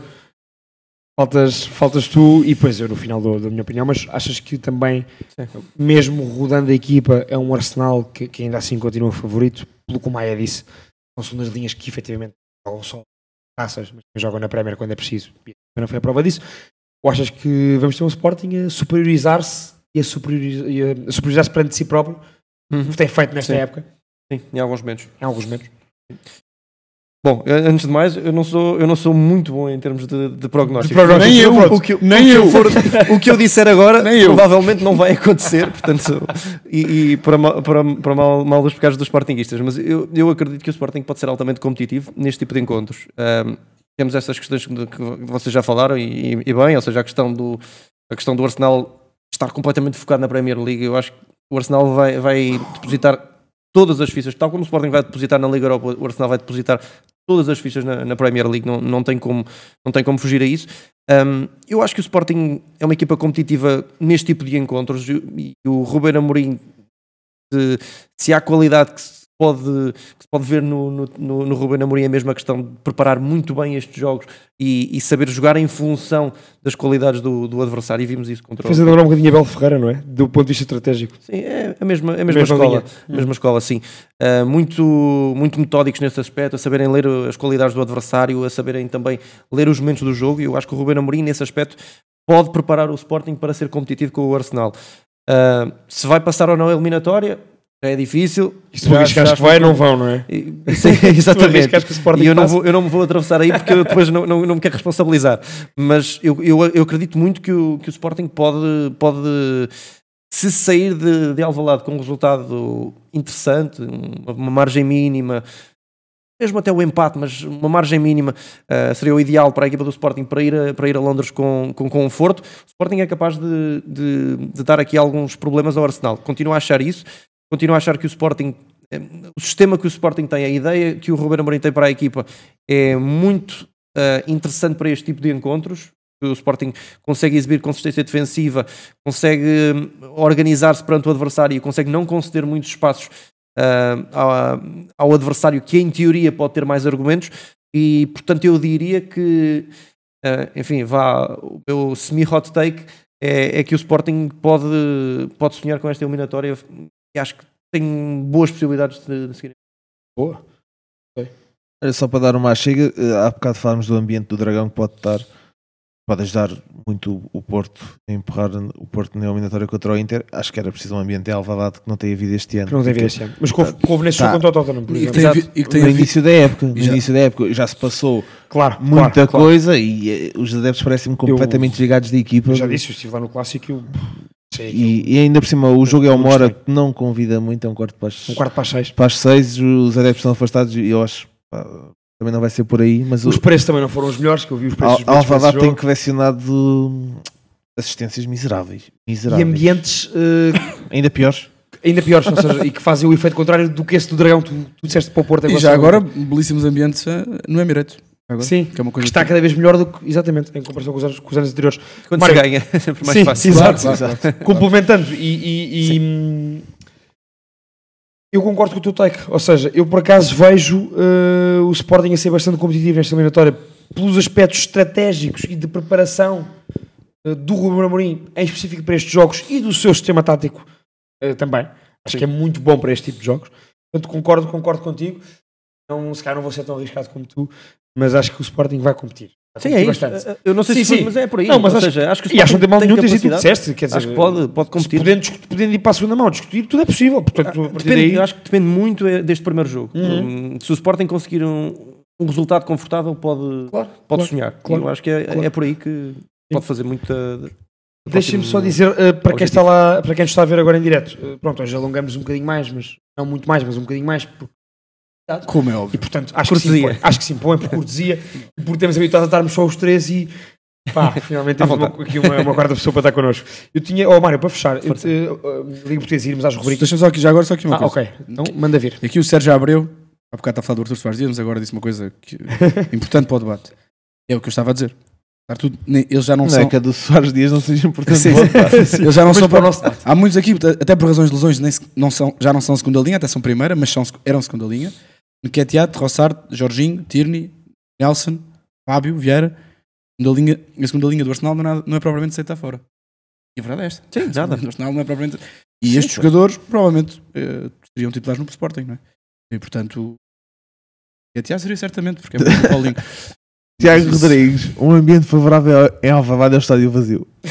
faltas, faltas tu e depois eu no final dou, dou a minha opinião, mas achas que também, mesmo rodando a equipa, é um Arsenal que, que ainda assim continua favorito, pelo que o Maia disse, são segundas linhas que efetivamente jogam só taças, mas jogam na Premier quando é preciso. E não foi a prova disso. Ou achas que vamos ter um Sporting a superiorizar-se e a, superioriz- a superiorizar-se perante si próprio, como tem feito nesta Sim. época, Sim, em alguns momentos. em alguns momentos? Bom, antes de mais, eu não sou, eu não sou muito bom em termos de, de prognósticos. De Nem eu, pronto. o que, eu- Nem o que eu. for- o que eu disser agora Nem eu. provavelmente não vai acontecer, portanto, e, e para, mal, para, para mal, mal dos pecados dos Sportingistas, mas eu, eu acredito que o Sporting pode ser altamente competitivo neste tipo de encontros. Ahm, temos essas questões que, que vocês já falaram e, e bem, ou seja, a questão do, a questão do Arsenal estar completamente focado na Premier League. Eu acho que o Arsenal vai, vai depositar todas as fichas, tal como o Sporting vai depositar na Liga Europa, o Arsenal vai depositar todas as fichas na, na Premier League, não, não, tem como, não tem como fugir a isso. Um, eu acho que o Sporting é uma equipa competitiva neste tipo de encontros e o Ruben Amorim, se, se há qualidade que se pode, que se pode ver no, no, no, no Ruben Amorim, é mesmo a questão de preparar muito bem estes jogos e, e saber jogar em função das qualidades do, do adversário, e vimos isso contra o Fez a lembrar um bocadinho a Bel Ferreira, não é? Do ponto de vista estratégico. Sim, é a mesma, a mesma, Mesma escola. linha. a mesma escola, sim. Uh, muito, muito metódicos nesse aspecto, a saberem ler as qualidades do adversário, a saberem também ler os momentos do jogo. E eu acho que o Ruben Amorim, nesse aspecto, pode preparar o Sporting para ser competitivo com o Arsenal. Uh, se vai passar ou não a eliminatória, é difícil. E se tu arriscares que vai, não vão, não é? E- Sim, exatamente. o E eu não, vou, eu não me vou atravessar aí porque eu depois não, não, não me quero responsabilizar. Mas eu, eu, eu acredito muito que o, que o Sporting pode, pode se sair de, de Alvalade com um resultado interessante, uma, uma margem mínima, mesmo até o empate, mas uma margem mínima uh, seria o ideal para a equipa do Sporting para ir a, para ir a Londres com, com conforto. O Sporting é capaz de, de, de dar aqui alguns problemas ao Arsenal. Continuo a achar isso, continuo a achar que o Sporting eh, o sistema que o Sporting tem, a ideia que o Ruben Amorim tem para a equipa é muito uh, interessante para este tipo de encontros. O Sporting consegue exibir consistência defensiva, consegue hum, organizar-se perante o adversário e consegue não conceder muitos espaços uh, ao, ao, adversário que em teoria pode ter mais argumentos e portanto eu diria que uh, enfim, vá o meu semi-hot take é, é, que o Sporting pode, pode sonhar com esta eliminatória e acho que tem boas possibilidades de, de seguir. Boa. Okay. Só para dar uma chega, eh, há bocado falámos do ambiente do Dragão que pode estar pode ajudar muito o Porto a empurrar o Porto na eliminatória contra o Inter. Acho que era preciso um ambiente em Alvalade que não tem havido este ano. Que não tem havido este ano. Mas couve, couve nesse tá. jogo contra o Tottenham, por E que exemplo. tem, e que tem no início da época. No início da época já se passou Claro, muita claro, claro. coisa e eh, os adeptos parecem-me completamente desligados da equipa. Eu já disse, eu estive lá no clássico e eu... E, e ainda por cima, o jogo é uma hora que não convida muito, é um quarto para as, Um quarto para as seis. para as seis, os adeptos estão afastados e eu acho pá, também não vai ser por aí. Mas Os o, preços também não foram os melhores, que eu vi os preços Al- dos bilhetes para esse Alvalade tem colecionado hum, assistências miseráveis. miseráveis. E ambientes eh, ainda piores. ainda piores, ou seja, e que fazem o efeito contrário do que esse do Dragão. Tu, tu disseste para o Porto. E já agora, belíssimos ambientes eh, no Emirates. Agora, Sim, que é uma coisa que está cada vez melhor do que, exatamente, em comparação com os anos, com os anos anteriores. Quando Mário- se ganha, é sempre mais Sim, fácil. Exato, Claro, claro, exato. Complementando, e, e- e, eu concordo com o teu take. Ou seja, eu por acaso vejo eh, o Sporting a ser bastante competitivo nesta eliminatória pelos aspectos estratégicos e de preparação eh, do Ruben Amorim, em específico para estes jogos, e do seu sistema tático eh, também. Acho que é muito bom para este tipo de jogos. Portanto, concordo, concordo contigo. Não, se calhar não vou ser tão arriscado como tu, mas acho que o Sporting vai competir. Vai Sim, é isso. Eu não sei Sim, se foi, sim. mas é por aí. Não, mas Ou acho, seja, acho que e acho que não tem mal nenhum que capacidade. disseste. Quer dizer, Acho que pode, pode competir. Podendo, podendo ir para a segunda mão, discutir, tudo é possível. Portanto, Depende, daí, eu acho que depende muito é, deste primeiro jogo. Uhum. Hum, Se o Sporting conseguir um, um resultado confortável, pode, Claro, pode claro, sonhar. claro, eu acho que é, claro. é por aí que pode fazer muita. Deixem-me só dizer, uh, para quem está lá, para quem nos está a ver agora em direto, uh, pronto, hoje alongamos um bocadinho mais, mas não muito mais, mas um bocadinho mais. por- Como é óbvio. E portanto, acho que, se Cortesia. impõe, acho que se impõe por cortesia, e por termos habituado a estarmos só os três e pá, finalmente temos uma, aqui uma, uma quarta pessoa para estar connosco. Eu tinha, oh Mário, para fechar, eu, uh, uh, ligo português e irmos às rubricas. Deixa-me só aqui, já agora só aqui uma Ah, coisa. ok, então manda vir. Aqui o Sérgio Abreu, há bocado está a falar do Arthur Soares Dias, mas agora disse uma coisa que, importante para o debate. É o que eu estava a dizer. Eles já não, Não, são. é que a do Soares Dias não seja importante. Sim, sim. Eles já não Mas são para o nosso. Há muitos aqui, até por razões de lesões, nem se- não são, já não são segunda linha, até são primeira, mas são, eram segunda linha. Nketiah, Rossard, Jorginho, Tierney, Nelson, Fábio, Vieira. Segunda linha, a segunda linha do Arsenal não é, nada- não é propriamente aceita fora. E a verdade é esta. Sim, nada. do Arsenal não é propriamente. E estes jogadores provavelmente eh, seriam titulares no Sporting, não é? E portanto. Nketiah seria certamente, porque é muito Paulinho. Tiago Rodrigues, um ambiente favorável em Alvalade é o estádio vazio.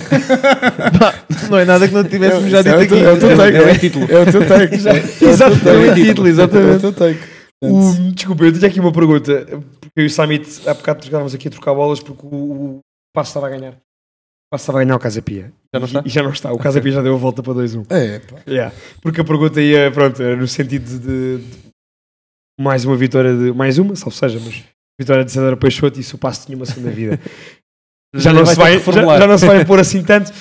Pá, não é nada que não tivéssemos já dito É o aqui. é o teu take, É o é? título. É o teu take. É o exatamente. É o teu take. O- desculpa, eu tinha aqui uma pergunta, porque eu e o Samit, há bocado estávamos aqui a trocar bolas porque o, o Passo estava a ganhar. O Passo estava a ganhar o Casa Pia. Já não está? E, e já não está. O Casa Pia já deu a volta para 2-1. É, pá. Yeah. Porque a pergunta ia, pronto, era no sentido de, de mais uma vitória de. Mais uma, salvo seja, mas vitória de César Peixoto e se o Passo tinha uma segunda vida. já, não vai se vai, já, já não se vai pôr assim tanto.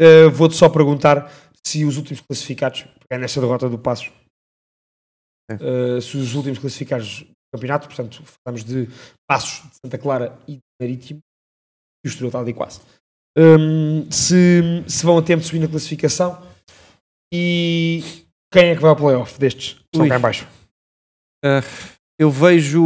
Uh, Vou-te só perguntar se os últimos classificados, é nesta derrota do Passos, uh, se os últimos classificados do campeonato, portanto, falamos de Passos, de Santa Clara e de Marítimo, e o Estoril está ali quase, um, se, se vão a tempo de subir na classificação e quem é que vai ao playoff destes estão Ui. cá em baixo? Ah, eu vejo.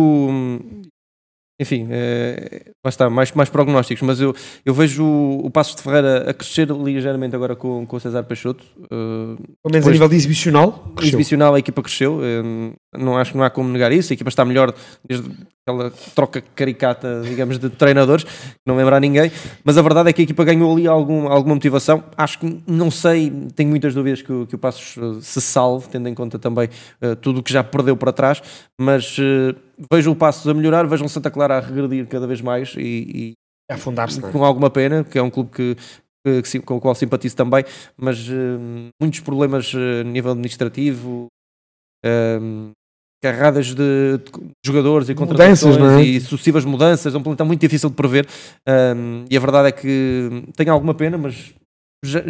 Enfim, eh, lá está, mais, mais prognósticos, mas eu, eu vejo o, o Passos de Ferreira a crescer ligeiramente agora com, com o César Peixoto. eh, Pelo menos a nível de exibicional, cresceu. exibicional a equipa cresceu, eh, não acho que não há como negar isso, a equipa está melhor desde aquela troca caricata, digamos, de treinadores, não lembrar ninguém, mas a verdade é que a equipa ganhou ali algum, alguma motivação, acho que, não sei, tenho muitas dúvidas que, o- que o Passos eh, se salve, tendo em conta também eh, tudo o que já perdeu para trás, mas eh, vejo o Passos a melhorar, vejo o Santa Clara a regredir cada vez mais e, e afundar-se, não é? com alguma pena, que é um clube que, com o qual simpatizo também, mas eh, muitos problemas a nível administrativo, eh, carradas de, de jogadores e contratações é? e sucessivas mudanças, é um plantel muito difícil de prever um, e a verdade é que tenho alguma pena, mas já-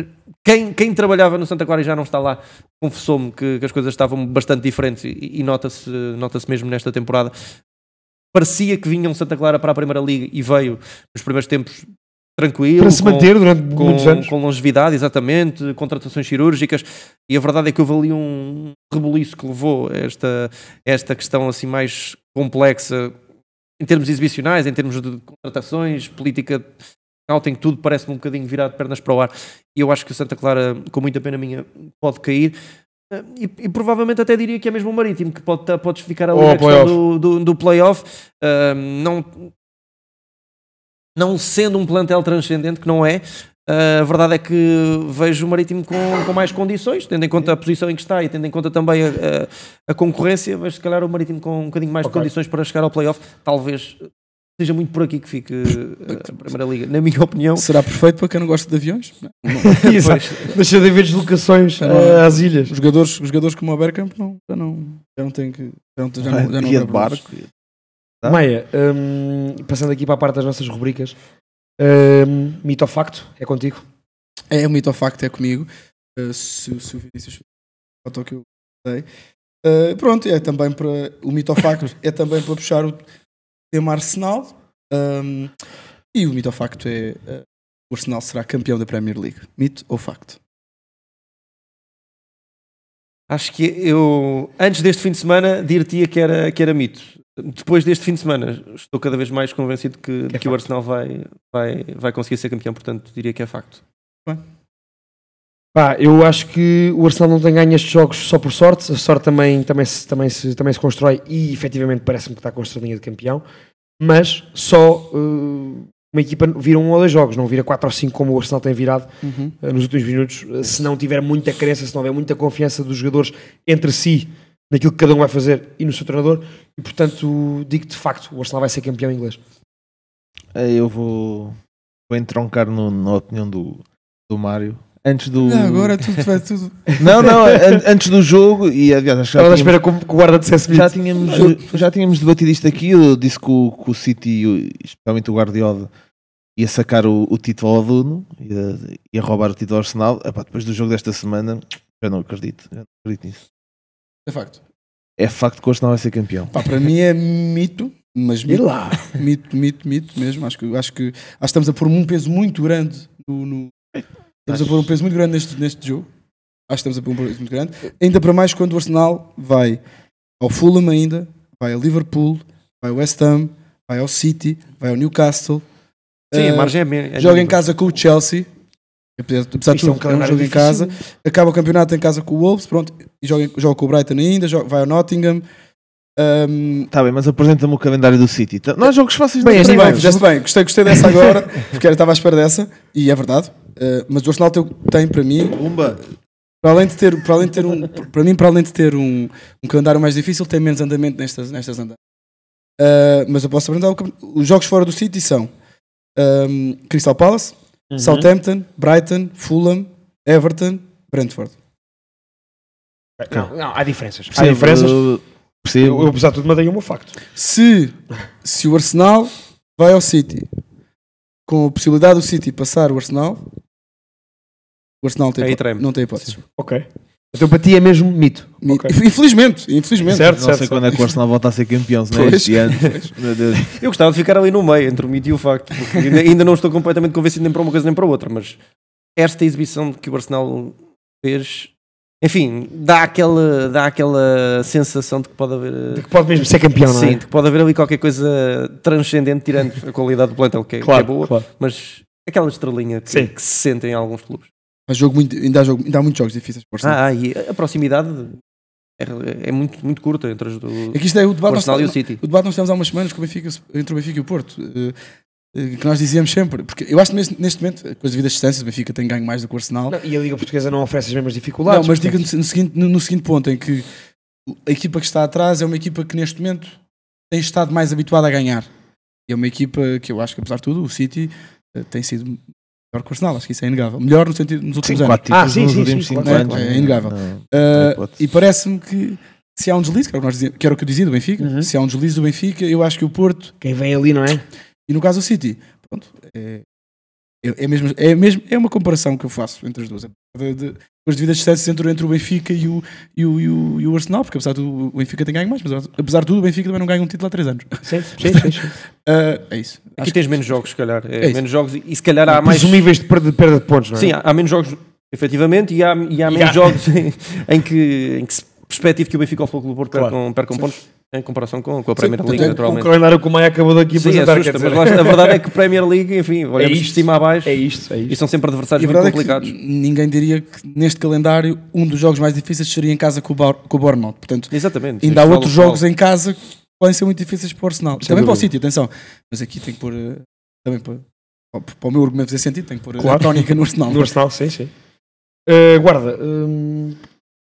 quem, quem trabalhava no Santa Clara e já não está lá confessou-me que, que as coisas estavam bastante diferentes e, e nota-se nota mesmo nesta temporada. Parecia que vinha um Santa Clara para a Primeira Liga e veio nos primeiros tempos tranquilo, Para se com- manter durante com, muitos anos. com longevidade, exatamente, contratações cirúrgicas, e a verdade é que houve ali um rebuliço que levou a esta, esta questão assim mais complexa em termos exibicionais, em termos de contratações, política scouting, tudo parece-me um bocadinho virado de pernas para o ar. E eu acho que o Santa Clara, com muita pena minha, pode cair. Eh, E, e provavelmente até diria que é mesmo o Marítimo que pode, tá- podes ficar ali Ou na questão do, do, do playoff. Ah, não, não sendo um plantel transcendente, que não é, ah, a verdade é que vejo o Marítimo com, com mais condições, tendo em conta a posição em que está e tendo em conta também a, a- a concorrência, vejo se calhar o Marítimo com um bocadinho mais de Ok. condições para chegar ao playoff. Talvez seja muito por aqui que fique ah, a Primeira Liga, na minha opinião. Será perfeito para quem não gosta de aviões? Não. Exato. Deixa de haver deslocações eh, às ilhas. Os jogadores, os jogadores como o Bergkamp não, já não, já não têm que. Já não, já não, já não de barco. Tá? Maia, hum, passando aqui para a parte das nossas rubricas, hum, mito ou facto, é contigo? É, o mito ou facto é comigo. Uh, se, se o Vinícius foto que eu dei. Uh, pronto, é também para. O mito ou facto é também para puxar o tema Arsenal. Um, e o mito ou facto é. uh, o Arsenal será campeão da Premier League. Mito ou facto? Acho que eu, antes deste fim de semana, dir-te-ia que era, que era mito. Depois deste fim de semana, estou cada vez mais convencido que, Que é que o. Arsenal vai, vai, vai conseguir ser campeão, portanto, diria que é facto. Pá, eu acho que o Arsenal não tem ganho estes jogos só por sorte, a sorte também, também, se, também, se, também se constrói e efetivamente parece-me que está com a estrelinha de campeão, mas só uh, uma equipa vira um ou dois jogos, não vira quatro ou cinco como o Arsenal tem virado uh, nos últimos minutos, uh, se não tiver muita crença, se não houver muita confiança dos jogadores entre si, naquilo que cada um vai fazer e no seu treinador, e portanto digo de facto, o Arsenal vai ser campeão inglês. Eh, Eu vou, vou entroncar no- na opinião do, do Mário. Antes do. Não, agora tudo vai tudo. Não, não, an- antes do jogo, e aliás, acho que já Estava à tínhamos- espera que o guarda dissesse já tínhamos, já tínhamos debatido isto aqui. Eu disse que o, que o City, especialmente o Guardiola, ia sacar o, o título ao aluno, ia, ia roubar o título ao Arsenal. Epá, depois do jogo desta semana, já não acredito, já não acredito nisso. É facto. É facto que o Arsenal vai ser campeão. Pá, para mim é mito, mas E mito, lá. mito, mito, mito mesmo. Acho que, acho que, acho que estamos a pôr um peso muito grande no. no- estamos a pôr um peso muito grande neste, neste jogo. Acho que estamos a pôr um peso muito grande. Ainda para mais quando o Arsenal vai ao Fulham ainda, vai ao Liverpool, vai ao West Ham, vai ao City, vai ao Newcastle. Sim, Eh, a margem é, é joga em casa com o Chelsea. Apesar de é um tudo, é um calendário jogo em casa. Acaba o campeonato em casa com o Wolves, pronto. E joga, joga com o Brighton ainda, joga- vai ao Nottingham. Um, Tá bem, mas apresenta-me o calendário do City. Tá- Não há jogos fáceis Bem, assim tem. bem, fizeste bem. Gostei, gostei dessa agora, porque estava à espera dessa, e é verdade. Uh, mas o Arsenal tem, tem, para mim, Pumba. para além de ter, para além de ter um, para mim, para além de ter um, um calendário mais difícil, tem menos andamento nestas, nestas andadas. Uh, mas eu posso apresentar o os jogos fora do City são um, Crystal Palace, Uhum. Southampton, Brighton, Fulham, Everton, Brentford. Não, não, há diferenças. Há Percebo, diferenças. eu- Percebo. Eu, apesar de tudo, mandei um facto. Se, se o Arsenal vai ao City com a possibilidade do City passar o Arsenal, o Arsenal não tem, não tem hipótese. Ok. Então para ti é mesmo mito. Ok. Infelizmente, infelizmente. Certo, Não certo. sei quando é que o Arsenal volta a ser campeão, se não é este ano. Meu Deus. Eu gostava de ficar ali no meio, entre o mito e o facto, porque ainda, ainda não estou completamente convencido nem para uma coisa nem para outra, mas esta exibição que o Arsenal fez, enfim, dá aquela, dá aquela sensação de que pode haver. De que pode mesmo ser campeão, não é? Sim, de que pode haver ali qualquer coisa transcendente, tirando a qualidade do plantel, que é, que Claro, é boa, claro. mas aquela estrelinha que, Sim. que se sente em alguns clubes. Há, jogo muito, ainda, há jogo, ainda há muitos jogos difíceis para o Arsenal. Ah, e a proximidade é, é muito, muito curta entre os do Aqui isto é o o debate, Arsenal e o nós, City. o debate nós tivemos há umas semanas com o Benfica, entre o Benfica e o Porto. eh, eh, que nós dizíamos sempre, porque eu acho que neste, neste momento, com as devidas distâncias, o Benfica tem ganho mais do que o Arsenal. Não, e a Liga Portuguesa não oferece as mesmas dificuldades. Não, mas diga no, no seguinte, no, no seguinte ponto, em que a equipa que está atrás é uma equipa que neste momento tem estado mais habituada a ganhar. E é uma equipa que eu acho que, apesar de tudo, o City eh, tem sido melhor que o Arsenal, acho que isso é inegável. Melhor no sentido nos últimos Sim, anos. quatro Ah, títulos sim, nos sim, últimos sim, cinco claro. anos. É, é inegável. Não, Uh, e parece-me que se há um deslize, que era o que, nós dizíamos- que era o que eu dizia do Benfica, se há um deslize do Benfica, eu acho que o Porto. Quem vem ali, não é? E no caso do City, pronto, é, é, é mesmo, é, mesmo, é uma comparação que eu faço entre as duas. De, de, com as devidas distâncias entre, entre o Benfica e o, e, o, e, o, e o Arsenal, porque apesar de tudo, o Benfica tem ganho mais, mas apesar de tudo, o Benfica também não ganha um título há 3 anos. Sim, sim, sim. sim. Ah, é isso. Aqui tens menos jogos, se calhar. É, É menos jogos e, e se calhar há mais. Presumíveis de perda de, perda de pontos, não é? Sim, há, há menos jogos, efetivamente, e há, e há menos há- jogos em, em que, em que se perspectiva que o Benfica ou o Futebol Clube Porto Claro. percam, percam pontos em comparação com, com a Sim, Premier League, até O naturalmente. calendário que o Maia acabou daqui Sim, apresentar. assusta, mas lá a verdade é que Premier League, enfim, olhamos de isto. cima a baixo É isto, é e isto. são sempre E adversários muito é complicados. ninguém diria que neste calendário um dos jogos mais difíceis seria em casa com o, Bar, com o Bournemouth. Portanto, Exatamente. ainda há outros o jogos em casa que podem ser muito difíceis para o Arsenal. Sem também para o dúvida. City, atenção. Mas aqui tem que pôr. eh, Também para, para o meu argumento fazer sentido, tem que pôr Claro. a tónica no Arsenal. No Arsenal, sim, sim. Uh, guarda, hum,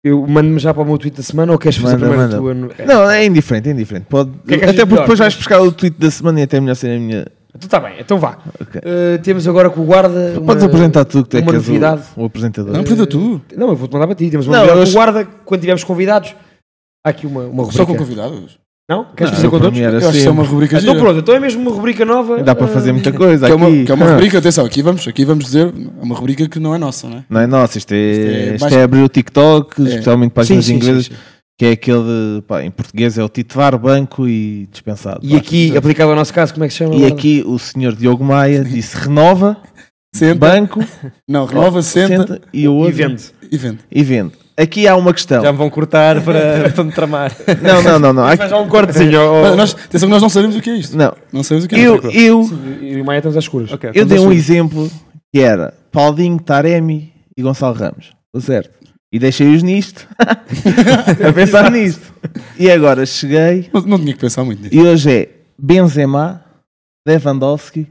eu mando-me já para o meu tweet da semana ou queres fazer Manda, primeiro manda. tu? a- Não, é indiferente, é indiferente. Pode... que é que Até porque melhor? depois vais buscar o tweet da semana e até é melhor ser a minha. Então está bem, então vá. Ok. Uh, temos agora com o guarda. uma- Podes apresentar tu que é uma que és o, novidade. o apresentador. Não, apresenta tu. Não, eu vou-te mandar para ti. Temos uma Não, novidade eu com o guarda quando tivermos convidados. Há aqui uma, uma rubrica. Só com convidados. Não? Queres fazer com todos? Eu acho que é uma rubrica Então gira. pronto, então é mesmo uma rubrica nova. Dá para fazer uh, muita coisa Que é uma, aqui. que é uma Ah, rubrica, atenção, aqui vamos, aqui vamos dizer, é uma rubrica que não é nossa, não é? Não é nossa, isto é, é isto mais- é abrir o TikTok, É. especialmente páginas Sim, sim, inglesas, sim, sim. que é aquele, de, pá, em português é o titular, banco e dispensado. E pá. aqui, aplicado ao nosso caso, como é que se chama? E aqui o senhor Diogo Maia disse renova, Senta, banco, não, renova, senta, senta e o outro E vende. e vende. e vende. Aqui há uma questão. Já me vão cortar para, para me tramar. Não, não, não, não. Faz já um cortezinho. Mas Nós, atenção que nós não sabemos o que é isto. Não. Não sabemos o que é Eu, isto. eu, E o Maia estamos às escuras. Ok, eu dei um exemplo que era Paulinho, Taremi e Gonçalo Ramos. Estou certo. E deixei-os nisto. a pensar nisto. E agora cheguei Não, não tinha que pensar muito nisso. e hoje é Benzema, Lewandowski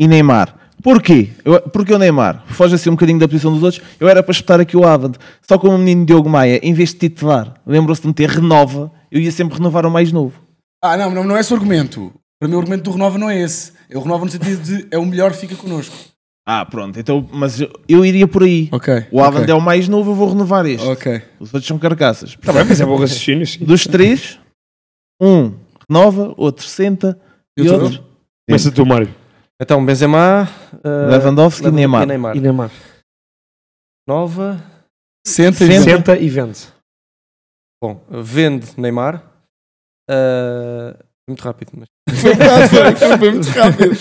e Neymar. Porquê? Eu, porque o Neymar foge assim um bocadinho da posição dos outros. Eu era para espetar aqui o Avand. Só como o menino Diogo Maia, em vez de titular, lembrou-se de meter renova, eu ia sempre renovar o mais novo. Ah, não, não, não é esse o argumento. Para mim o argumento do Renova não é esse. É o Renova no sentido de é o melhor, fica connosco. Ah, pronto. Então, mas eu, eu iria por aí. Ok. O Avand é o mais novo, eu vou renovar este. Ok. Os outros são carcaças. Está bem, mas é bom raciocínio, sim. Dos três, um renova, outro senta E e outro outro Começa tu, Mário. Então, Benzema, uh, Lewandowski e Neymar. e Neymar. E Neymar. Nova. Senta e Senta. vende. Senta e vende. Bom, vende Neymar. Uh, muito rápido, mas. Foi muito rápido.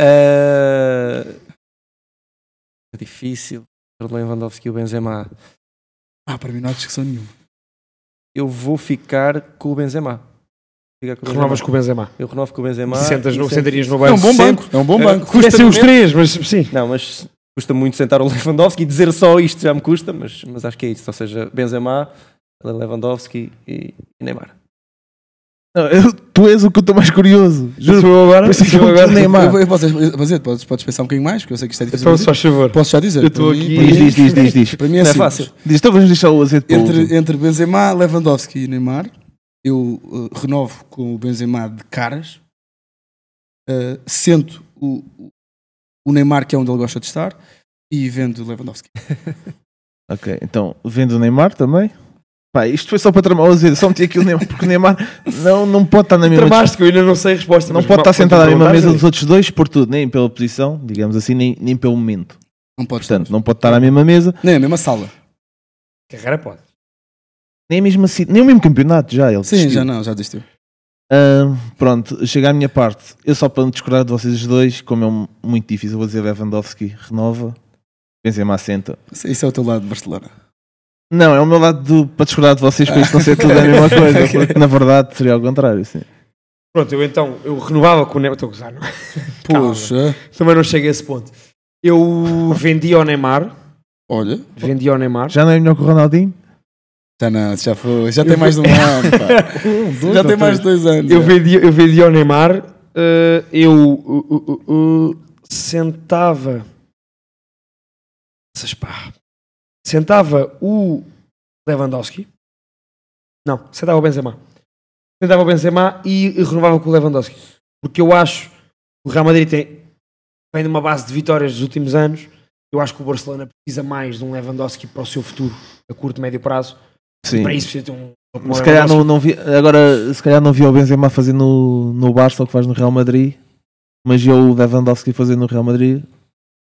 Uh, é difícil. O Lewandowski e o Benzema. Ah, para mim não há discussão nenhuma. Eu vou ficar com o Benzema. Ficar com o Renovas Benzema. com o Benzema. Eu renovo com o Benzema. Sentas no, sento- sentarias no É banco. um bom Sempre. banco. É um bom banco. Custa ser os três, mas sim. Não, mas custa muito sentar o Lewandowski e dizer só isto já me custa, mas, mas acho que é isso. Ou seja, Benzema, Lewandowski e, e Neymar. Não, eu- tu és o que eu estou mais curioso. Juro eu agora. Que eu eu agora. Neymar. Eu, eu posso, fazer, podes, podes pensar um bocadinho mais, porque eu sei que isto é difícil. Então, de só dizer. favor. Posso já dizer? Eu estou aqui- mim- Diz, diz, diz, diz. Para mim é, Não é fácil. Diz, então vamos deixar o azeite para. Entre, entre Benzema, Lewandowski e Neymar, eu uh, renovo com o Benzema de caras, uh, sento o, o Neymar, que é onde ele gosta de estar, e vendo o Lewandowski. Ok, então vendo o Neymar também. Pá, isto foi só para tramar o. Só meti aqui o Neymar, porque o Neymar não, não pode estar na mesma Tramaste que eu ainda não sei a resposta. Não pode estar sentado à mesma mesa dos outros dois por tudo, nem pela posição, digamos assim, nem, nem pelo momento. Não pode Portanto, estar. não pode estar à mesma mesa, Nem a mesma sala. Carreira pode. Nem, a mesma, ci- nem o mesmo campeonato já. Ele Sim, desistiu. já não, já desistiu. Ah, pronto, chega à minha parte. Eu só para me discordar de vocês os dois, como é muito difícil, vou dizer Lewandowski renova, Benzema assenta. Isso é o teu lado de Barcelona. Não, é o meu lado do- para discordar de vocês para isto não ser tudo a mesma coisa, porque na verdade seria ao contrário. Sim. Pronto, eu então, eu renovava com o Neymar. Estou a gozar, não é? Poxa, Também não cheguei a esse ponto. Eu vendi ao Neymar. olha, Vendi ao Neymar. Já não é melhor que o Ronaldinho? Já não, já foi, já tem mais de um ano, pá. já tem mais de dois anos. Eu vendi, eu vendi ao Neymar. eu uh, uh, uh, uh, sentava. Essas pá. Sentava o Lewandowski. Não, sentava o Benzema. Sentava o Benzema e renovava com o Lewandowski. Porque eu acho que o Real Madrid tem, vem de uma base de vitórias dos últimos anos. Eu acho que o Barcelona precisa mais de um Lewandowski para o seu futuro, a curto e médio prazo. Sim. Para isso precisa ter um. Se calhar não, não vi, agora, se calhar não vi o Benzema fazer no, no Barça o que faz no Real Madrid, mas viu o Lewandowski fazer no Real Madrid.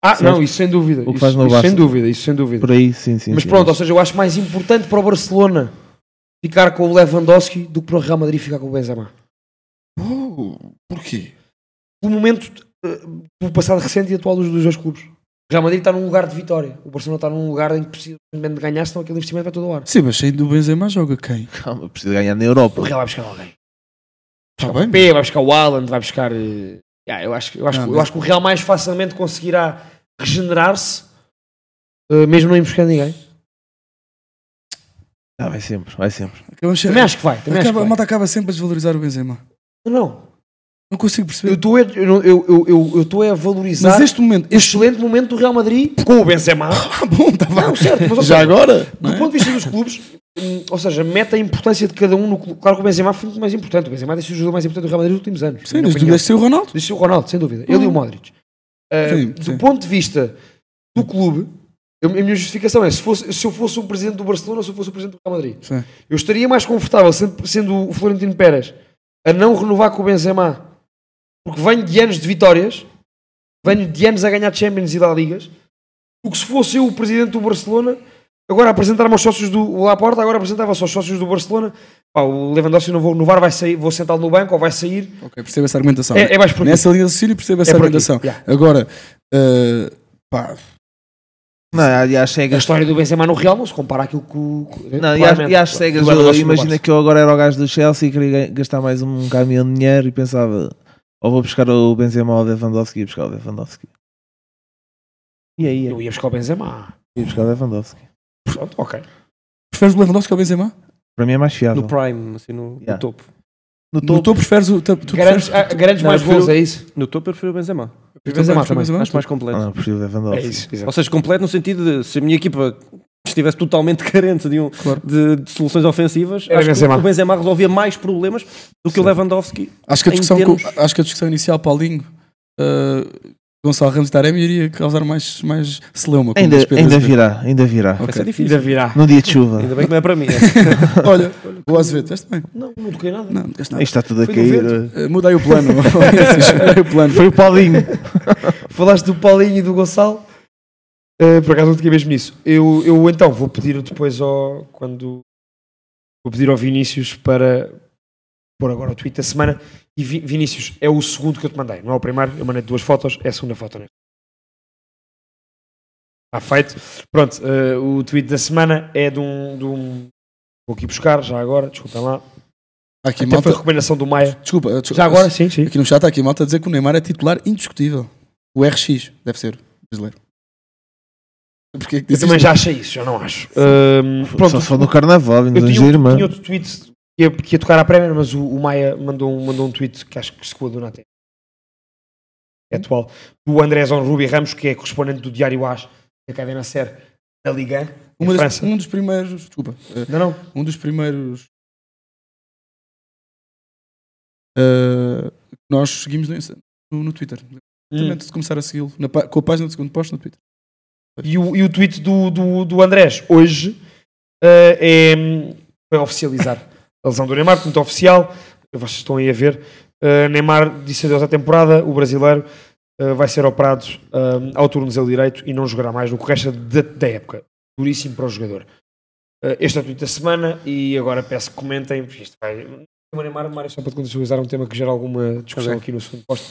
Ah, Certo. não, isso sem dúvida. O que isso, faz no isso Barça. sem dúvida, isso sem dúvida. Por aí, sim, sim. Mas sim. pronto, ou seja, eu acho mais importante para o Barcelona ficar com o Lewandowski do que para o Real Madrid ficar com o Benzema. Oh, porquê? Pelo momento, eh, pelo passado recente e atual dos dois clubes. O Real Madrid está num lugar de vitória. O Barcelona está num lugar em que precisa de ganhar, senão aquele investimento vai todo ao ar. Sim, mas sem do Benzema joga quem? Calma, precisa ganhar na Europa. O Real vai buscar alguém. Está O bem? P, vai buscar o Haaland, vai buscar. eh, yeah, eu, acho, que- eu, acho, Não, mas- eu acho que o Real mais facilmente conseguirá regenerar-se, eh, mesmo não ir buscar ninguém. Ah, vai sempre, vai sempre. Também acho que vai. Também acho que acaba, a vai. malta acaba sempre a desvalorizar o Benzema. Não, Não consigo eu perceber. estou a, eu, não- eu, eu, eu, eu estou a valorizar Mas este momento, o este. excelente momento do Real Madrid com o Benzema. Ah, bom, tá bem. Não, certo, mas, ou Já seja, agora? não Do é? ponto de vista dos clubes, hum, ou seja, mete a importância de cada um no clube. Claro que o Benzema foi muito mais importante. O Benzema ser o jogador mais importante do Real Madrid nos últimos anos. Sim, ser o Ronaldo. Disse o Ronaldo, sem dúvida. Ele e o Modric. Uh, Sim, do sim. ponto de vista do clube, eu- a minha justificação é: se, fosse, se eu fosse o presidente do Barcelona ou se eu fosse o presidente do Real Madrid, Sim. eu estaria mais confortável sendo, sendo o Florentino Pérez a não renovar com o Benzema, porque venho de anos de vitórias, venho de anos a ganhar Champions e da Ligas, do que se fosse eu o presidente do Barcelona. Agora apresentar-me aos sócios do o Laporta, agora apresentava-se aos sócios do Barcelona. Pá, o Lewandowski não vou renovar, vai sair, vou sentá-lo no banco ou vai sair. Ok, percebo essa argumentação. É, é mais por aqui. Nessa linha de raciocínio percebo essa É aqui, argumentação. yeah. Agora, eh, pá, Não, e às A cegas. história do Benzema no Real não se compara àquilo que o. Não, e às, e às do cegas, eu- no imagina que eu agora era o gajo do Chelsea e queria gastar mais um caminhão de dinheiro e pensava, ou vou buscar o Benzema ou o Lewandowski e ia buscar o Lewandowski. E aí? Eu ia buscar o Benzema. Ia buscar o Lewandowski. Pronto, ok. preferes o Lewandowski ao Benzema? Para mim é mais fiável. No prime, assim, no, no Yeah. topo. No No topo, topo preferes o. Tu, tu Garantes, preferes- ah, garantes Não, mais prefiro- gols, é isso? No topo eu prefiro o Benzema. Benzema prefiro também. Benzema? Acho mais Ah, completo. não, prefiro o É Lewandowski. isso, exato. Ou seja, completo no sentido de se a minha equipa estivesse totalmente carente de, um, Claro. de, de soluções ofensivas, Era acho Benzema. que o Benzema resolvia mais problemas do que o Lewandowski. Acho que a discussão, termos- com- acho que a discussão inicial, Paulinho, eh, Gonçalo Ramos e Taremi iria causar mais, mais celeuma. Ainda, ainda virá, ainda virá. Ok. Vai ser difícil. Ainda virá. No dia de chuva. Ainda bem que não é para mim. Olha, o Azevedo, estás bem? Não, não toquei nada. Não, não Isto está tudo a Foi cair. Eh, Muda aí o plano. Muda aí o plano. Foi o Paulinho. Falaste do Paulinho e do Gonçalo. Uh, por acaso não toquei mesmo nisso. Eu, eu então vou pedir depois ao. Quando. Vou pedir ao Vinícius para pôr agora o tweet da semana. E Vi- Vinícius, é o segundo que eu te mandei, não é o primeiro. Eu mandei duas fotos, é a segunda foto. Né? Está feito. Pronto, uh, o tweet da semana é de um, de um. Vou aqui buscar, já agora, desculpem lá. Aqui, Até malta, foi a recomendação do Maia. desculpa, desculpa. Já agora, sim, sim. Aqui no chat está aqui malta a dizer que o Neymar é titular indiscutível. O RX deve ser brasileiro. Porquê que Eu também já achei isso, já não acho. Um, pronto, Só se for no carnaval Eu nos tinha, irmãos. tinha outro tweet que ia, que ia tocar à Premier, mas o, o Maia mandou um, mandou um tweet que acho que se coadou na tela. É atual. Do André Zon Rubi Ramos, que é correspondente do Diário AS, da cadena SER da Liga 1, em Uma das- França. um dos primeiros. Desculpa. eh, Não, não. um dos primeiros que nós seguimos no, no, Twitter. Hum. Exatamente, de começar a segui-lo com a página do segundo post no Twitter. E o, e o tweet do, do, do Andrés, hoje, eh, é, foi oficializar a lesão do Neymar, muito oficial. Vocês estão aí a ver. Eh, Neymar disse adeus à temporada. O brasileiro eh, vai ser operado eh, ao tornozelo direito e não jogará mais no que resta da, da época. Duríssimo para o jogador. Este é o tweet da semana e agora peço que comentem, porque isto vai. O Neymar, Mário, só para contextualizar um tema que gera alguma discussão aqui no segundo posto,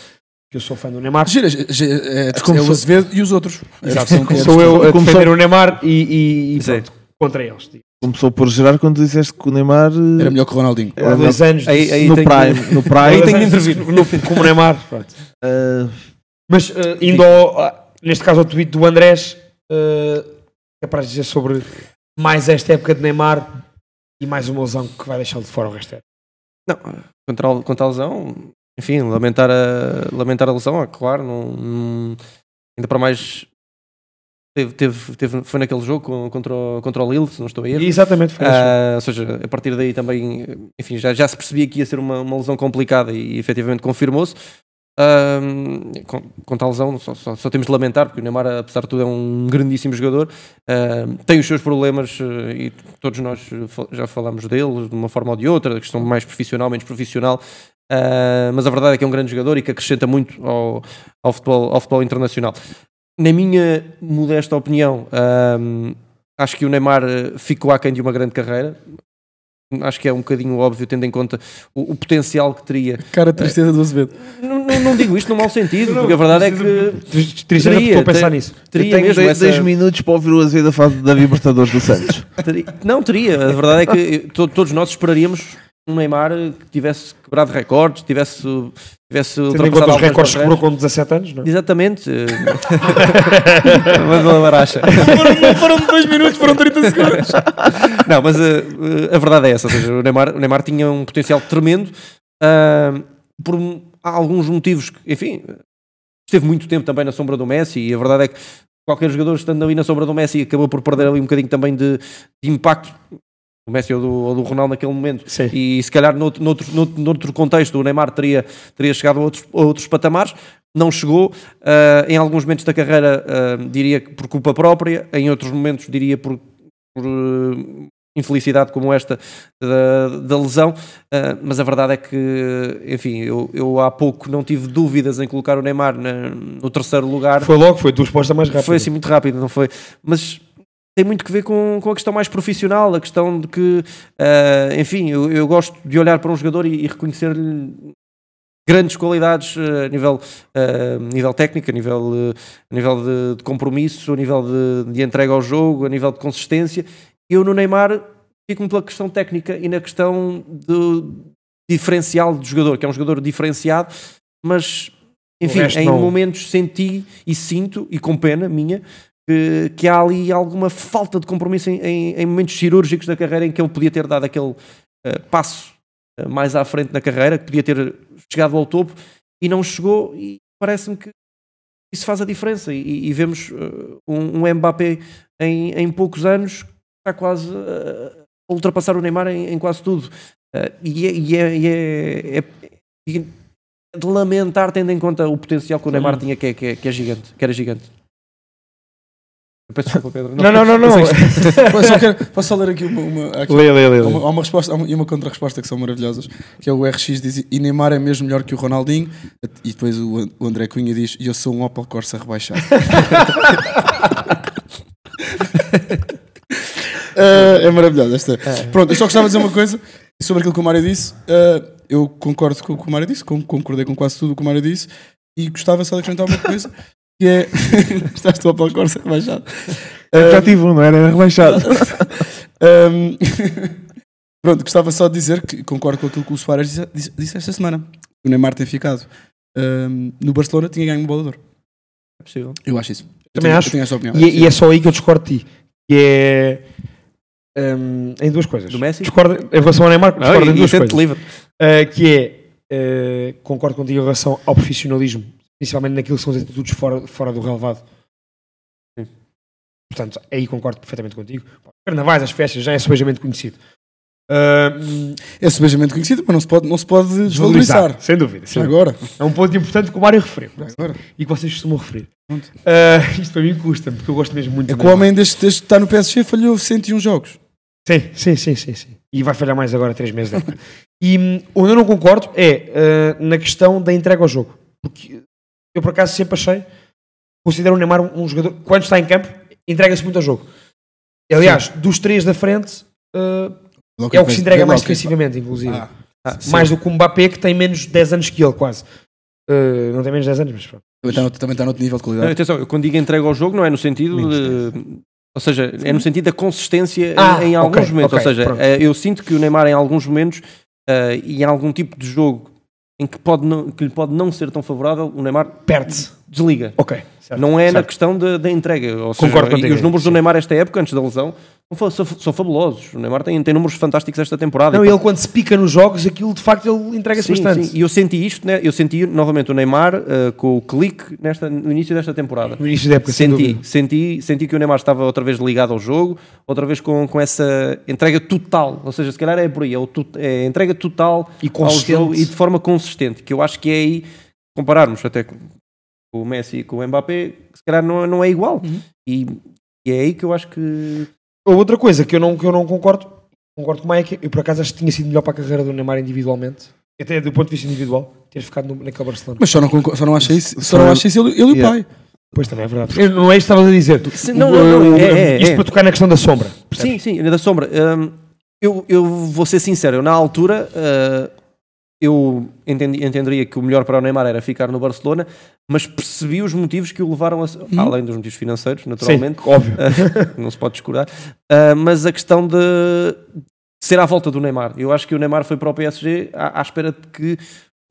que eu sou fã do Neymar. Gira, gira, é, é, é o se- Azevedo e os outros. A Exato. é a Sou eu a Como defender o Neymar e, e, e pronto, contra eles. digo. Começou por gerar quando disseste que o Neymar eh, Era melhor que o Ronaldinho. Há dois anos Aí- aí no tenho que- Prime. No Prime. aí que anos intervir. no- como Neymar. pronto. eh, Mas eh, indo ao, a- neste caso ao tweet do Andrés, eh, é para dizer sobre mais esta época de Neymar e mais uma lesão que vai deixá-lo de fora o resto. Não, contra a, contra a lesão, enfim, lamentar a, lamentar a lesão, é claro, não, não- ainda para mais teve, teve, teve- foi naquele jogo contra, o, contra o Lille, se não estou a erro. Exatamente, foi. Ah, ou seja, a partir daí também, enfim, já, já se percebia que ia ser uma, uma lesão complicada e, efetivamente confirmou-se. Com, com tal lesão, só, só- só temos de lamentar, porque o Neymar, apesar de tudo, é um grandíssimo jogador, tem os seus problemas eh, e todos nós já falamos deles de uma forma ou de outra, a questão mais profissional, menos profissional. Ah, mas a verdade é que é um grande jogador e que acrescenta muito ao, ao, futebol, ao futebol internacional. Na minha modesta opinião, ahm, acho que o Neymar eh, ficou aquém de uma grande carreira. Acho que é um bocadinho óbvio, tendo em conta o, o potencial que teria. Cara, tristeza do Azevedo. Não, não, não digo isto no mau sentido, porque a verdade é que. Tristeza porque estou a pensar ter- nisso. Teria Eu tenho mesmo dois, essa- dois minutos para ouvir o Azevedo a falar da Libertadores do Santos. Teria- Não, teria. A verdade é que to- todos nós esperaríamos um Neymar que tivesse quebrado recordes, tivesse, tivesse Tendo em ultrapassado conta os recordes que quebrou com 17 anos, não é? Exatamente. Mas uma baracha. Não foram dois minutos, foram 30 segundos. Não, mas uh, uh, a verdade é essa. Ou seja, o Neymar, o Neymar tinha um potencial tremendo uh, por há alguns motivos que, enfim, esteve muito tempo também na sombra do Messi e a verdade é que qualquer jogador estando ali na sombra do Messi acabou por perder ali um bocadinho também de, de impacto do Messi ou do, ou do Ronaldo naquele momento e se calhar noutro, noutro, noutro, noutro contexto o Neymar teria, teria chegado a outros, a outros patamares não chegou, uh, em alguns momentos da carreira uh, diria que por culpa própria, em outros momentos diria por, por, uh, infelicidade como esta da, da lesão, mas a verdade é que, enfim, eu, eu há pouco não tive dúvidas em colocar o Neymar na- no terceiro lugar. Foi logo, foi tua resposta mais rápida. Foi assim muito rápido, não foi? Mas tem muito que ver com, com a questão mais profissional, a questão de que, uh, enfim, eu, eu gosto de olhar para um jogador e, e reconhecer-lhe grandes qualidades uh, a nível, uh, nível técnico, a nível, a nível de, de compromisso, a nível de, de entrega ao jogo, a nível de consistência. Eu no Neymar fico pela questão técnica e na questão do diferencial do jogador, que é um jogador diferenciado, mas enfim, em não. momentos senti e sinto, e com pena minha, que, que há ali alguma falta de compromisso em, em- em momentos cirúrgicos da carreira em que ele podia ter dado aquele eh, passo eh, mais à frente na carreira, que podia ter chegado ao topo e não chegou, e parece-me que isso faz a diferença. E, e vemos eh, um, um Mbappé em, em poucos anos que está quase a ultrapassar o Neymar em, em quase tudo. E é, e é- e é- é- é de lamentar, tendo em conta o potencial que o Neymar tinha, que é, que é- que é gigante, que era gigante. Eu peço desculpa, Pedro. Não, não, não, não. Posso só, quero- posso só ler aqui uma. uma aqui, Lê, lê, lê, Há uma, há uma resposta há uma- e uma contra-resposta que são maravilhosas. Que é o RX diz: E Neymar é mesmo melhor que o Ronaldinho. E depois o, o André Cunha diz: E eu sou um Opel Corsa rebaixado. Eh, é maravilhoso. Esta. Pronto, eu só gostava de dizer uma coisa sobre aquilo que o Mário disse. Eh, eu concordo com o que o Mário disse, con- concordei com quase tudo o que o Mário disse. E gostava só de acrescentar uma coisa. Que é. Estás tu Opel Corsa rebaixado. Eu já tive um, não era? Era rebaixado. Um, Pronto, gostava só de dizer que concordo com aquilo que o Soares disse, disse- disse esta semana. O Neymar tem ficado um, no Barcelona, tinha ganho um bolador. É possível. Eu acho isso. Eu Também tenho- acho. Eu tenho essa opinião. E, e é só aí que eu discordo de ti. Que é. hum, em duas coisas. Do Messi? Discordo, em relação ao Neymar, Não, discordo e- em e duas sente-te coisas. livre. Uh, que é. uh, concordo contigo em relação ao profissionalismo, principalmente naquilo que são as atitudes fora, fora do relevado. Sim. Portanto, aí concordo perfeitamente contigo. Carnavais, as festas, já é subejamente conhecido. Uh, É subejamente conhecido, mas não se pode, não se pode desvalorizar. Sem dúvida. dúvida. agora. É um ponto importante que o Mário referiu. agora. E que vocês costumam referir. Uh, isto para mim custa-me, porque eu gosto mesmo muito É que o homem, desde, desde que está no PSG, falhou 101 jogos. Sim, sim, sim, sim, sim. E vai falhar mais agora três meses. de época. e hum, onde eu não concordo é uh, na questão da entrega ao jogo. Porque eu por acaso sempre achei, considero o Neymar um, um jogador, quando está em campo, entrega-se muito ao jogo. Aliás, dos três da frente, uh, é o que se entrega mais defensivamente, inclusive. Ah, Ah, sim. mais do que o Mbappé, que tem menos de 10 anos que ele, quase. Uh, não tem menos de 10 anos, mas pronto. Também está, também está noutro nível de Não, qualidade. atenção, eu quando digo entrega ao jogo, não é no sentido de. Ou seja, é no sentido da consistência em- Ah, em, alguns ok, momentos. ok, ou seja, pronto. eh, eu sinto que o Neymar, em alguns momentos, eh, e em algum tipo de jogo em que, pode não, que lhe pode não ser tão favorável, o Neymar Perde-se. desliga. Ok. certo, não é na certo. questão da, da entrega. Ou seja, Concordo e contigo, os números do. Neymar esta época, antes da lesão, são, são fabulosos. O Neymar tem, tem números fantásticos esta temporada. Não, E ele quando se pica nos jogos, aquilo de facto ele entrega-se bastante. sim. E eu senti isto, né? eu senti novamente o Neymar eh, com o clique nesta, no início desta temporada. No início da época, senti, senti, senti que o Neymar estava outra vez ligado ao jogo, outra vez com, com essa entrega total. Ou seja, se calhar é por aí, é, o é a entrega total E ao jogo e de forma consistente, que eu acho que é aí compararmos até com, o Messi e com o Mbappé, se calhar não, não é igual. E, e é aí que eu acho que. Outra coisa que eu não, que eu não concordo, concordo com o é que eu por acaso acho que tinha sido melhor para a carreira do Neymar individualmente, até do ponto de vista individual, ter ficado no, naquele Barcelona. Mas só não, só não acha isso, só não acha isso ele, ele e o pai. Pois também é verdade. Eu- não é isto que estavas a dizer. Sim, não, não, não, é, é, isto é. para tocar na questão da sombra. Sim, sim, da sombra. Hum, eu, eu vou ser sincero, eu na altura uh, eu entendi, entenderia que o melhor para o Neymar era ficar no Barcelona, mas percebi os motivos que o levaram a. Além dos motivos financeiros, naturalmente. Sim, óbvio. Uh, não se pode descurar. Uh, mas a questão de ser à volta do Neymar. Eu acho que o Neymar foi para o PSG à, à espera de que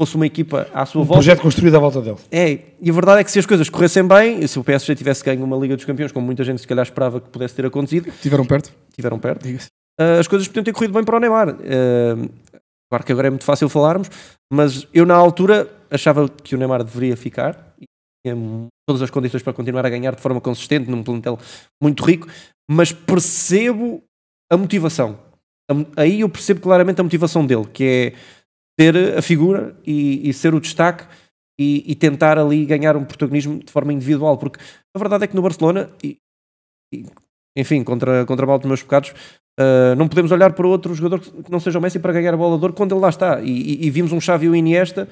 fosse uma equipa à sua Um volta. projeto construído à volta dele. É, e a verdade é que se as coisas corressem bem, e se o PSG tivesse ganho uma Liga dos Campeões, como muita gente se calhar esperava que pudesse ter acontecido, Tiveram perto? tiveram perto, Diga-se. uh, as coisas podiam ter corrido bem para o Neymar. Uh, claro que agora é muito fácil falarmos, mas eu na altura achava que o Neymar deveria ficar e tinha todas as condições para continuar a ganhar de forma consistente, num plantel muito rico, mas percebo a motivação. Aí eu percebo claramente a motivação dele, que é ter a figura e, e ser o destaque e, e tentar ali ganhar um protagonismo de forma individual, porque a verdade é que no Barcelona, e, enfim, contra, contra mal dos meus pecados, uh, não podemos olhar para outro jogador que não seja o Messi para ganhar a bola de ouro quando ele lá está. E, e- e vimos um Xavi e o Iniesta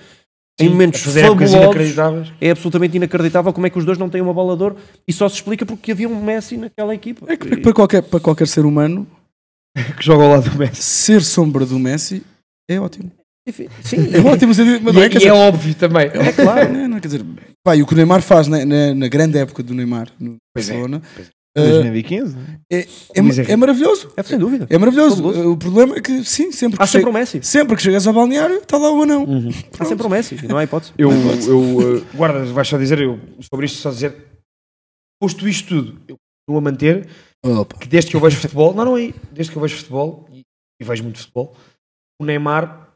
em Sim, momentos fazer épocas fabulosos. inacreditáveis. É absolutamente inacreditável como é que os dois não têm uma bola de ouro e só se explica porque havia um Messi naquela equipa. É que, é que para, qualquer, para qualquer ser humano, Que joga ao lado do Messi. ser sombra do Messi é ótimo. Enfim, sim, É ótimo, ser- mas E, não é- e dizer- é óbvio também. É claro, né? não, quer dizer, pá, e o que o Neymar faz na, na- na grande época do Neymar no Pois é, Barcelona Em eh, 2015, né? é, é, é maravilhoso. é sem dúvida. É maravilhoso. O problema é que, sim, sempre que, Há sempre um Messi. sempre que chegas ao balneário, está lá o anão. Há sempre um Messi, não há hipótese. Eu, eu uh, guarda, vais só dizer, eu, sobre isto, só dizer, posto isto tudo, eu continuo a manter Opa. que desde que eu vejo futebol, não, não é, desde que eu vejo futebol, e, e vejo muito futebol, o Neymar,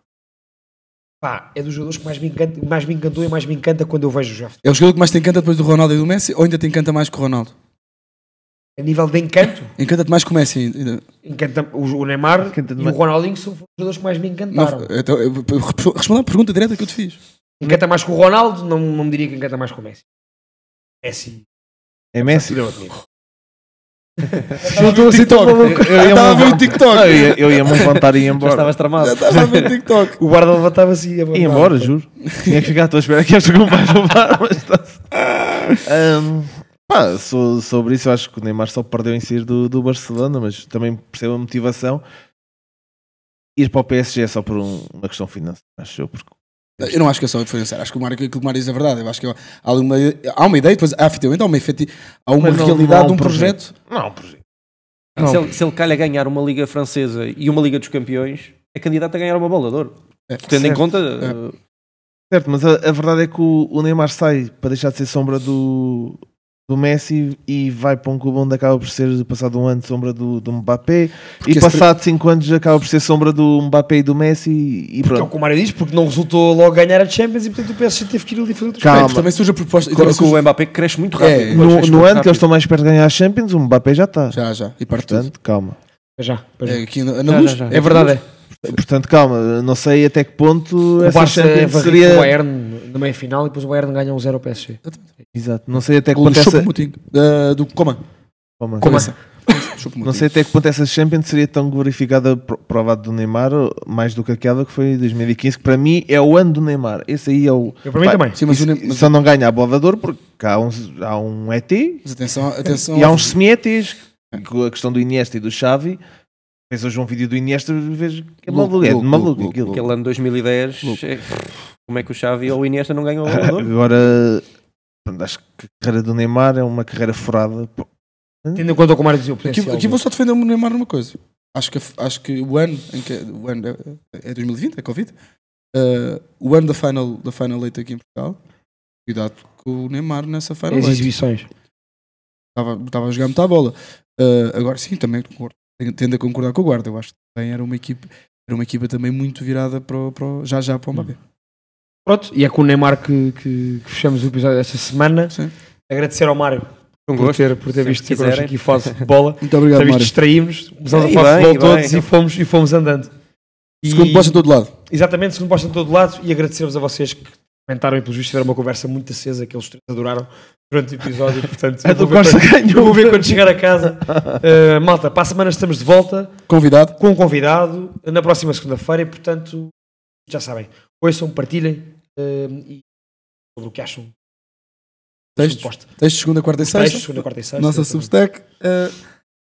pá, é dos jogadores que mais me, encanta, mais me encantou e mais me encanta quando eu vejo já futebol. É o jogador que mais te encanta depois do Ronaldo e do Messi, ou ainda te encanta mais que o Ronaldo? A nível de encanto, Encanta-te mais que o Messi ainda. encanta, o, o Neymar e o. Ronaldinho são os jogadores que mais me Não, encantaram. então, eu- eu- responda à pergunta direta que eu te fiz. Encanta mais com o Ronaldo, não, não me diria que encanta mais com o Messi. Messi. É Messi. é. Eu estou assim tão maluco. Eu ia Estava a ver o TikTok. Não, eu ia- eu ia-me levantar e Já embora. estavas tramado. Já estava a ver o TikTok. O guarda levantava-se e ia Ia embora, juro. Tinha que ficar à tua espera que este não vais levar, mas está-se. Ahm, pá, so- sobre isso, eu acho que o Neymar só perdeu em sair do, do Barcelona, mas também percebo a motivação. Ir para o PSG é só por um- uma questão financeira, acho eu, porque Eu não acho que é só financeiro. Acho que o Mário, aquilo que o Mário diz é verdade. Eu acho que há uma, há uma ideia, depois há, efetivamente, há uma, efeti- há uma não- realidade não há de um um projeto. não há um projeto. se, ele, se ele calha ganhar uma Liga Francesa e uma Liga dos Campeões, é candidato a ganhar uma bola de ouro. É, Tendo em certo. conta. É. uh, Certo, mas a, a verdade é que o, o Neymar sai para deixar de ser sombra do, do Messi e vai para um clube onde acaba por ser, passado um ano, sombra do, do Mbappé Porque e passado cinco anos acaba por ser sombra do Mbappé e do Messi e Porque é o pronto. que o Mário diz, porque não resultou logo ganhar a Champions e portanto o PSG teve que ir ali fazer outras Calma. Bem, também surge a proposta. e com surge- o Mbappé que cresce muito rápido. É, No, no muito ano que eles estão mais perto de ganhar a Champions, o Mbappé já está. Já, já. E parte tudo. Portanto, calma. coisas. Já, pois É, já. aqui na, na Já, luz. já, já. É verdade, é. Portanto, calma. Não sei até que ponto O essa Barça Champions varreu seria. o Bayern na meia final e depois o Bayern ganha um 0 ao PSG. Exato. Não sei até que ponto essa. Da- do Coman. Como Cabeça. Não sei até que ponto essa Champions seria tão glorificada pro- provado do Neymar, mais do que aquela que foi em 2015, que para mim é o ano do Neymar. Esse aí é o. Eu para mim também. Sim, mas, Isso- só não ganha a bola de porque há, uns, há um ET mas atenção, atenção. e há uns semi-ETs. Com a questão do Iniesta e do Xavi. Fez hoje um vídeo do Iniesta e vejo que é maluco. É maluco. Aquele ano de 2010, é- como é que o Xavi ou o Iniesta não ganham de ouro? Agora, acho que a carreira do Neymar é uma carreira furada. Tendo em conta o que o Mário dizia, o Aqui, potencial. aqui vou só defender o Neymar numa coisa. Acho que, acho que o ano em que o ano é, é 2020, é Covid. Uh, o ano da final, da final Eight aqui em Portugal. Cuidado com o Neymar nessa final As exibições. Estava, estava a jogar muita bola. Uh, agora sim, também tendo a concordar com o Guarda. Eu acho que também era uma equipe, era uma equipa também muito virada para, o- para o- já já para o Mbappé. Pronto, e é com o Neymar que, que- que fechamos o episódio desta semana. Sim. Agradecer ao Mário Com por ter, por ter Sempre visto connosco aqui fase de bola. Muito obrigado, Mário. distraímos, começámos a falar de futebol bem. todos e fomos, e fomos andando. E- Segundo posto em todo lado. Exatamente, segundo posto em todo lado e agradecer-vos a vocês que comentaram e pelos vistos tiveram uma conversa muito acesa que eles adoraram durante o episódio. Portanto, vou do ver Costa quando- ganhou. vou ver quando chegar a casa. Uh, malta, para a semana estamos de volta Convidado. com um convidado na próxima segunda-feira e, portanto, já sabem, ouçam, partilhem uh, e sobre o que acham. Textos. Posta. Textos segunda, quarta e Textos, sexta. segunda, quarta e sexta, Nossa. Substack. Eh,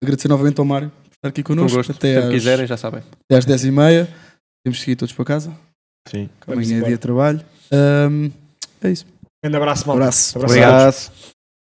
agradecer novamente ao Mário por estar aqui Com connosco. gosto. Até Sempre às, quiserem, já sabem. até às 10h30. Temos que seguir todos para casa. Sim. Amanhã é dia de trabalho. Ahm, é isso. Grande abraço, malta. Abraço. Abraço. Obrigado.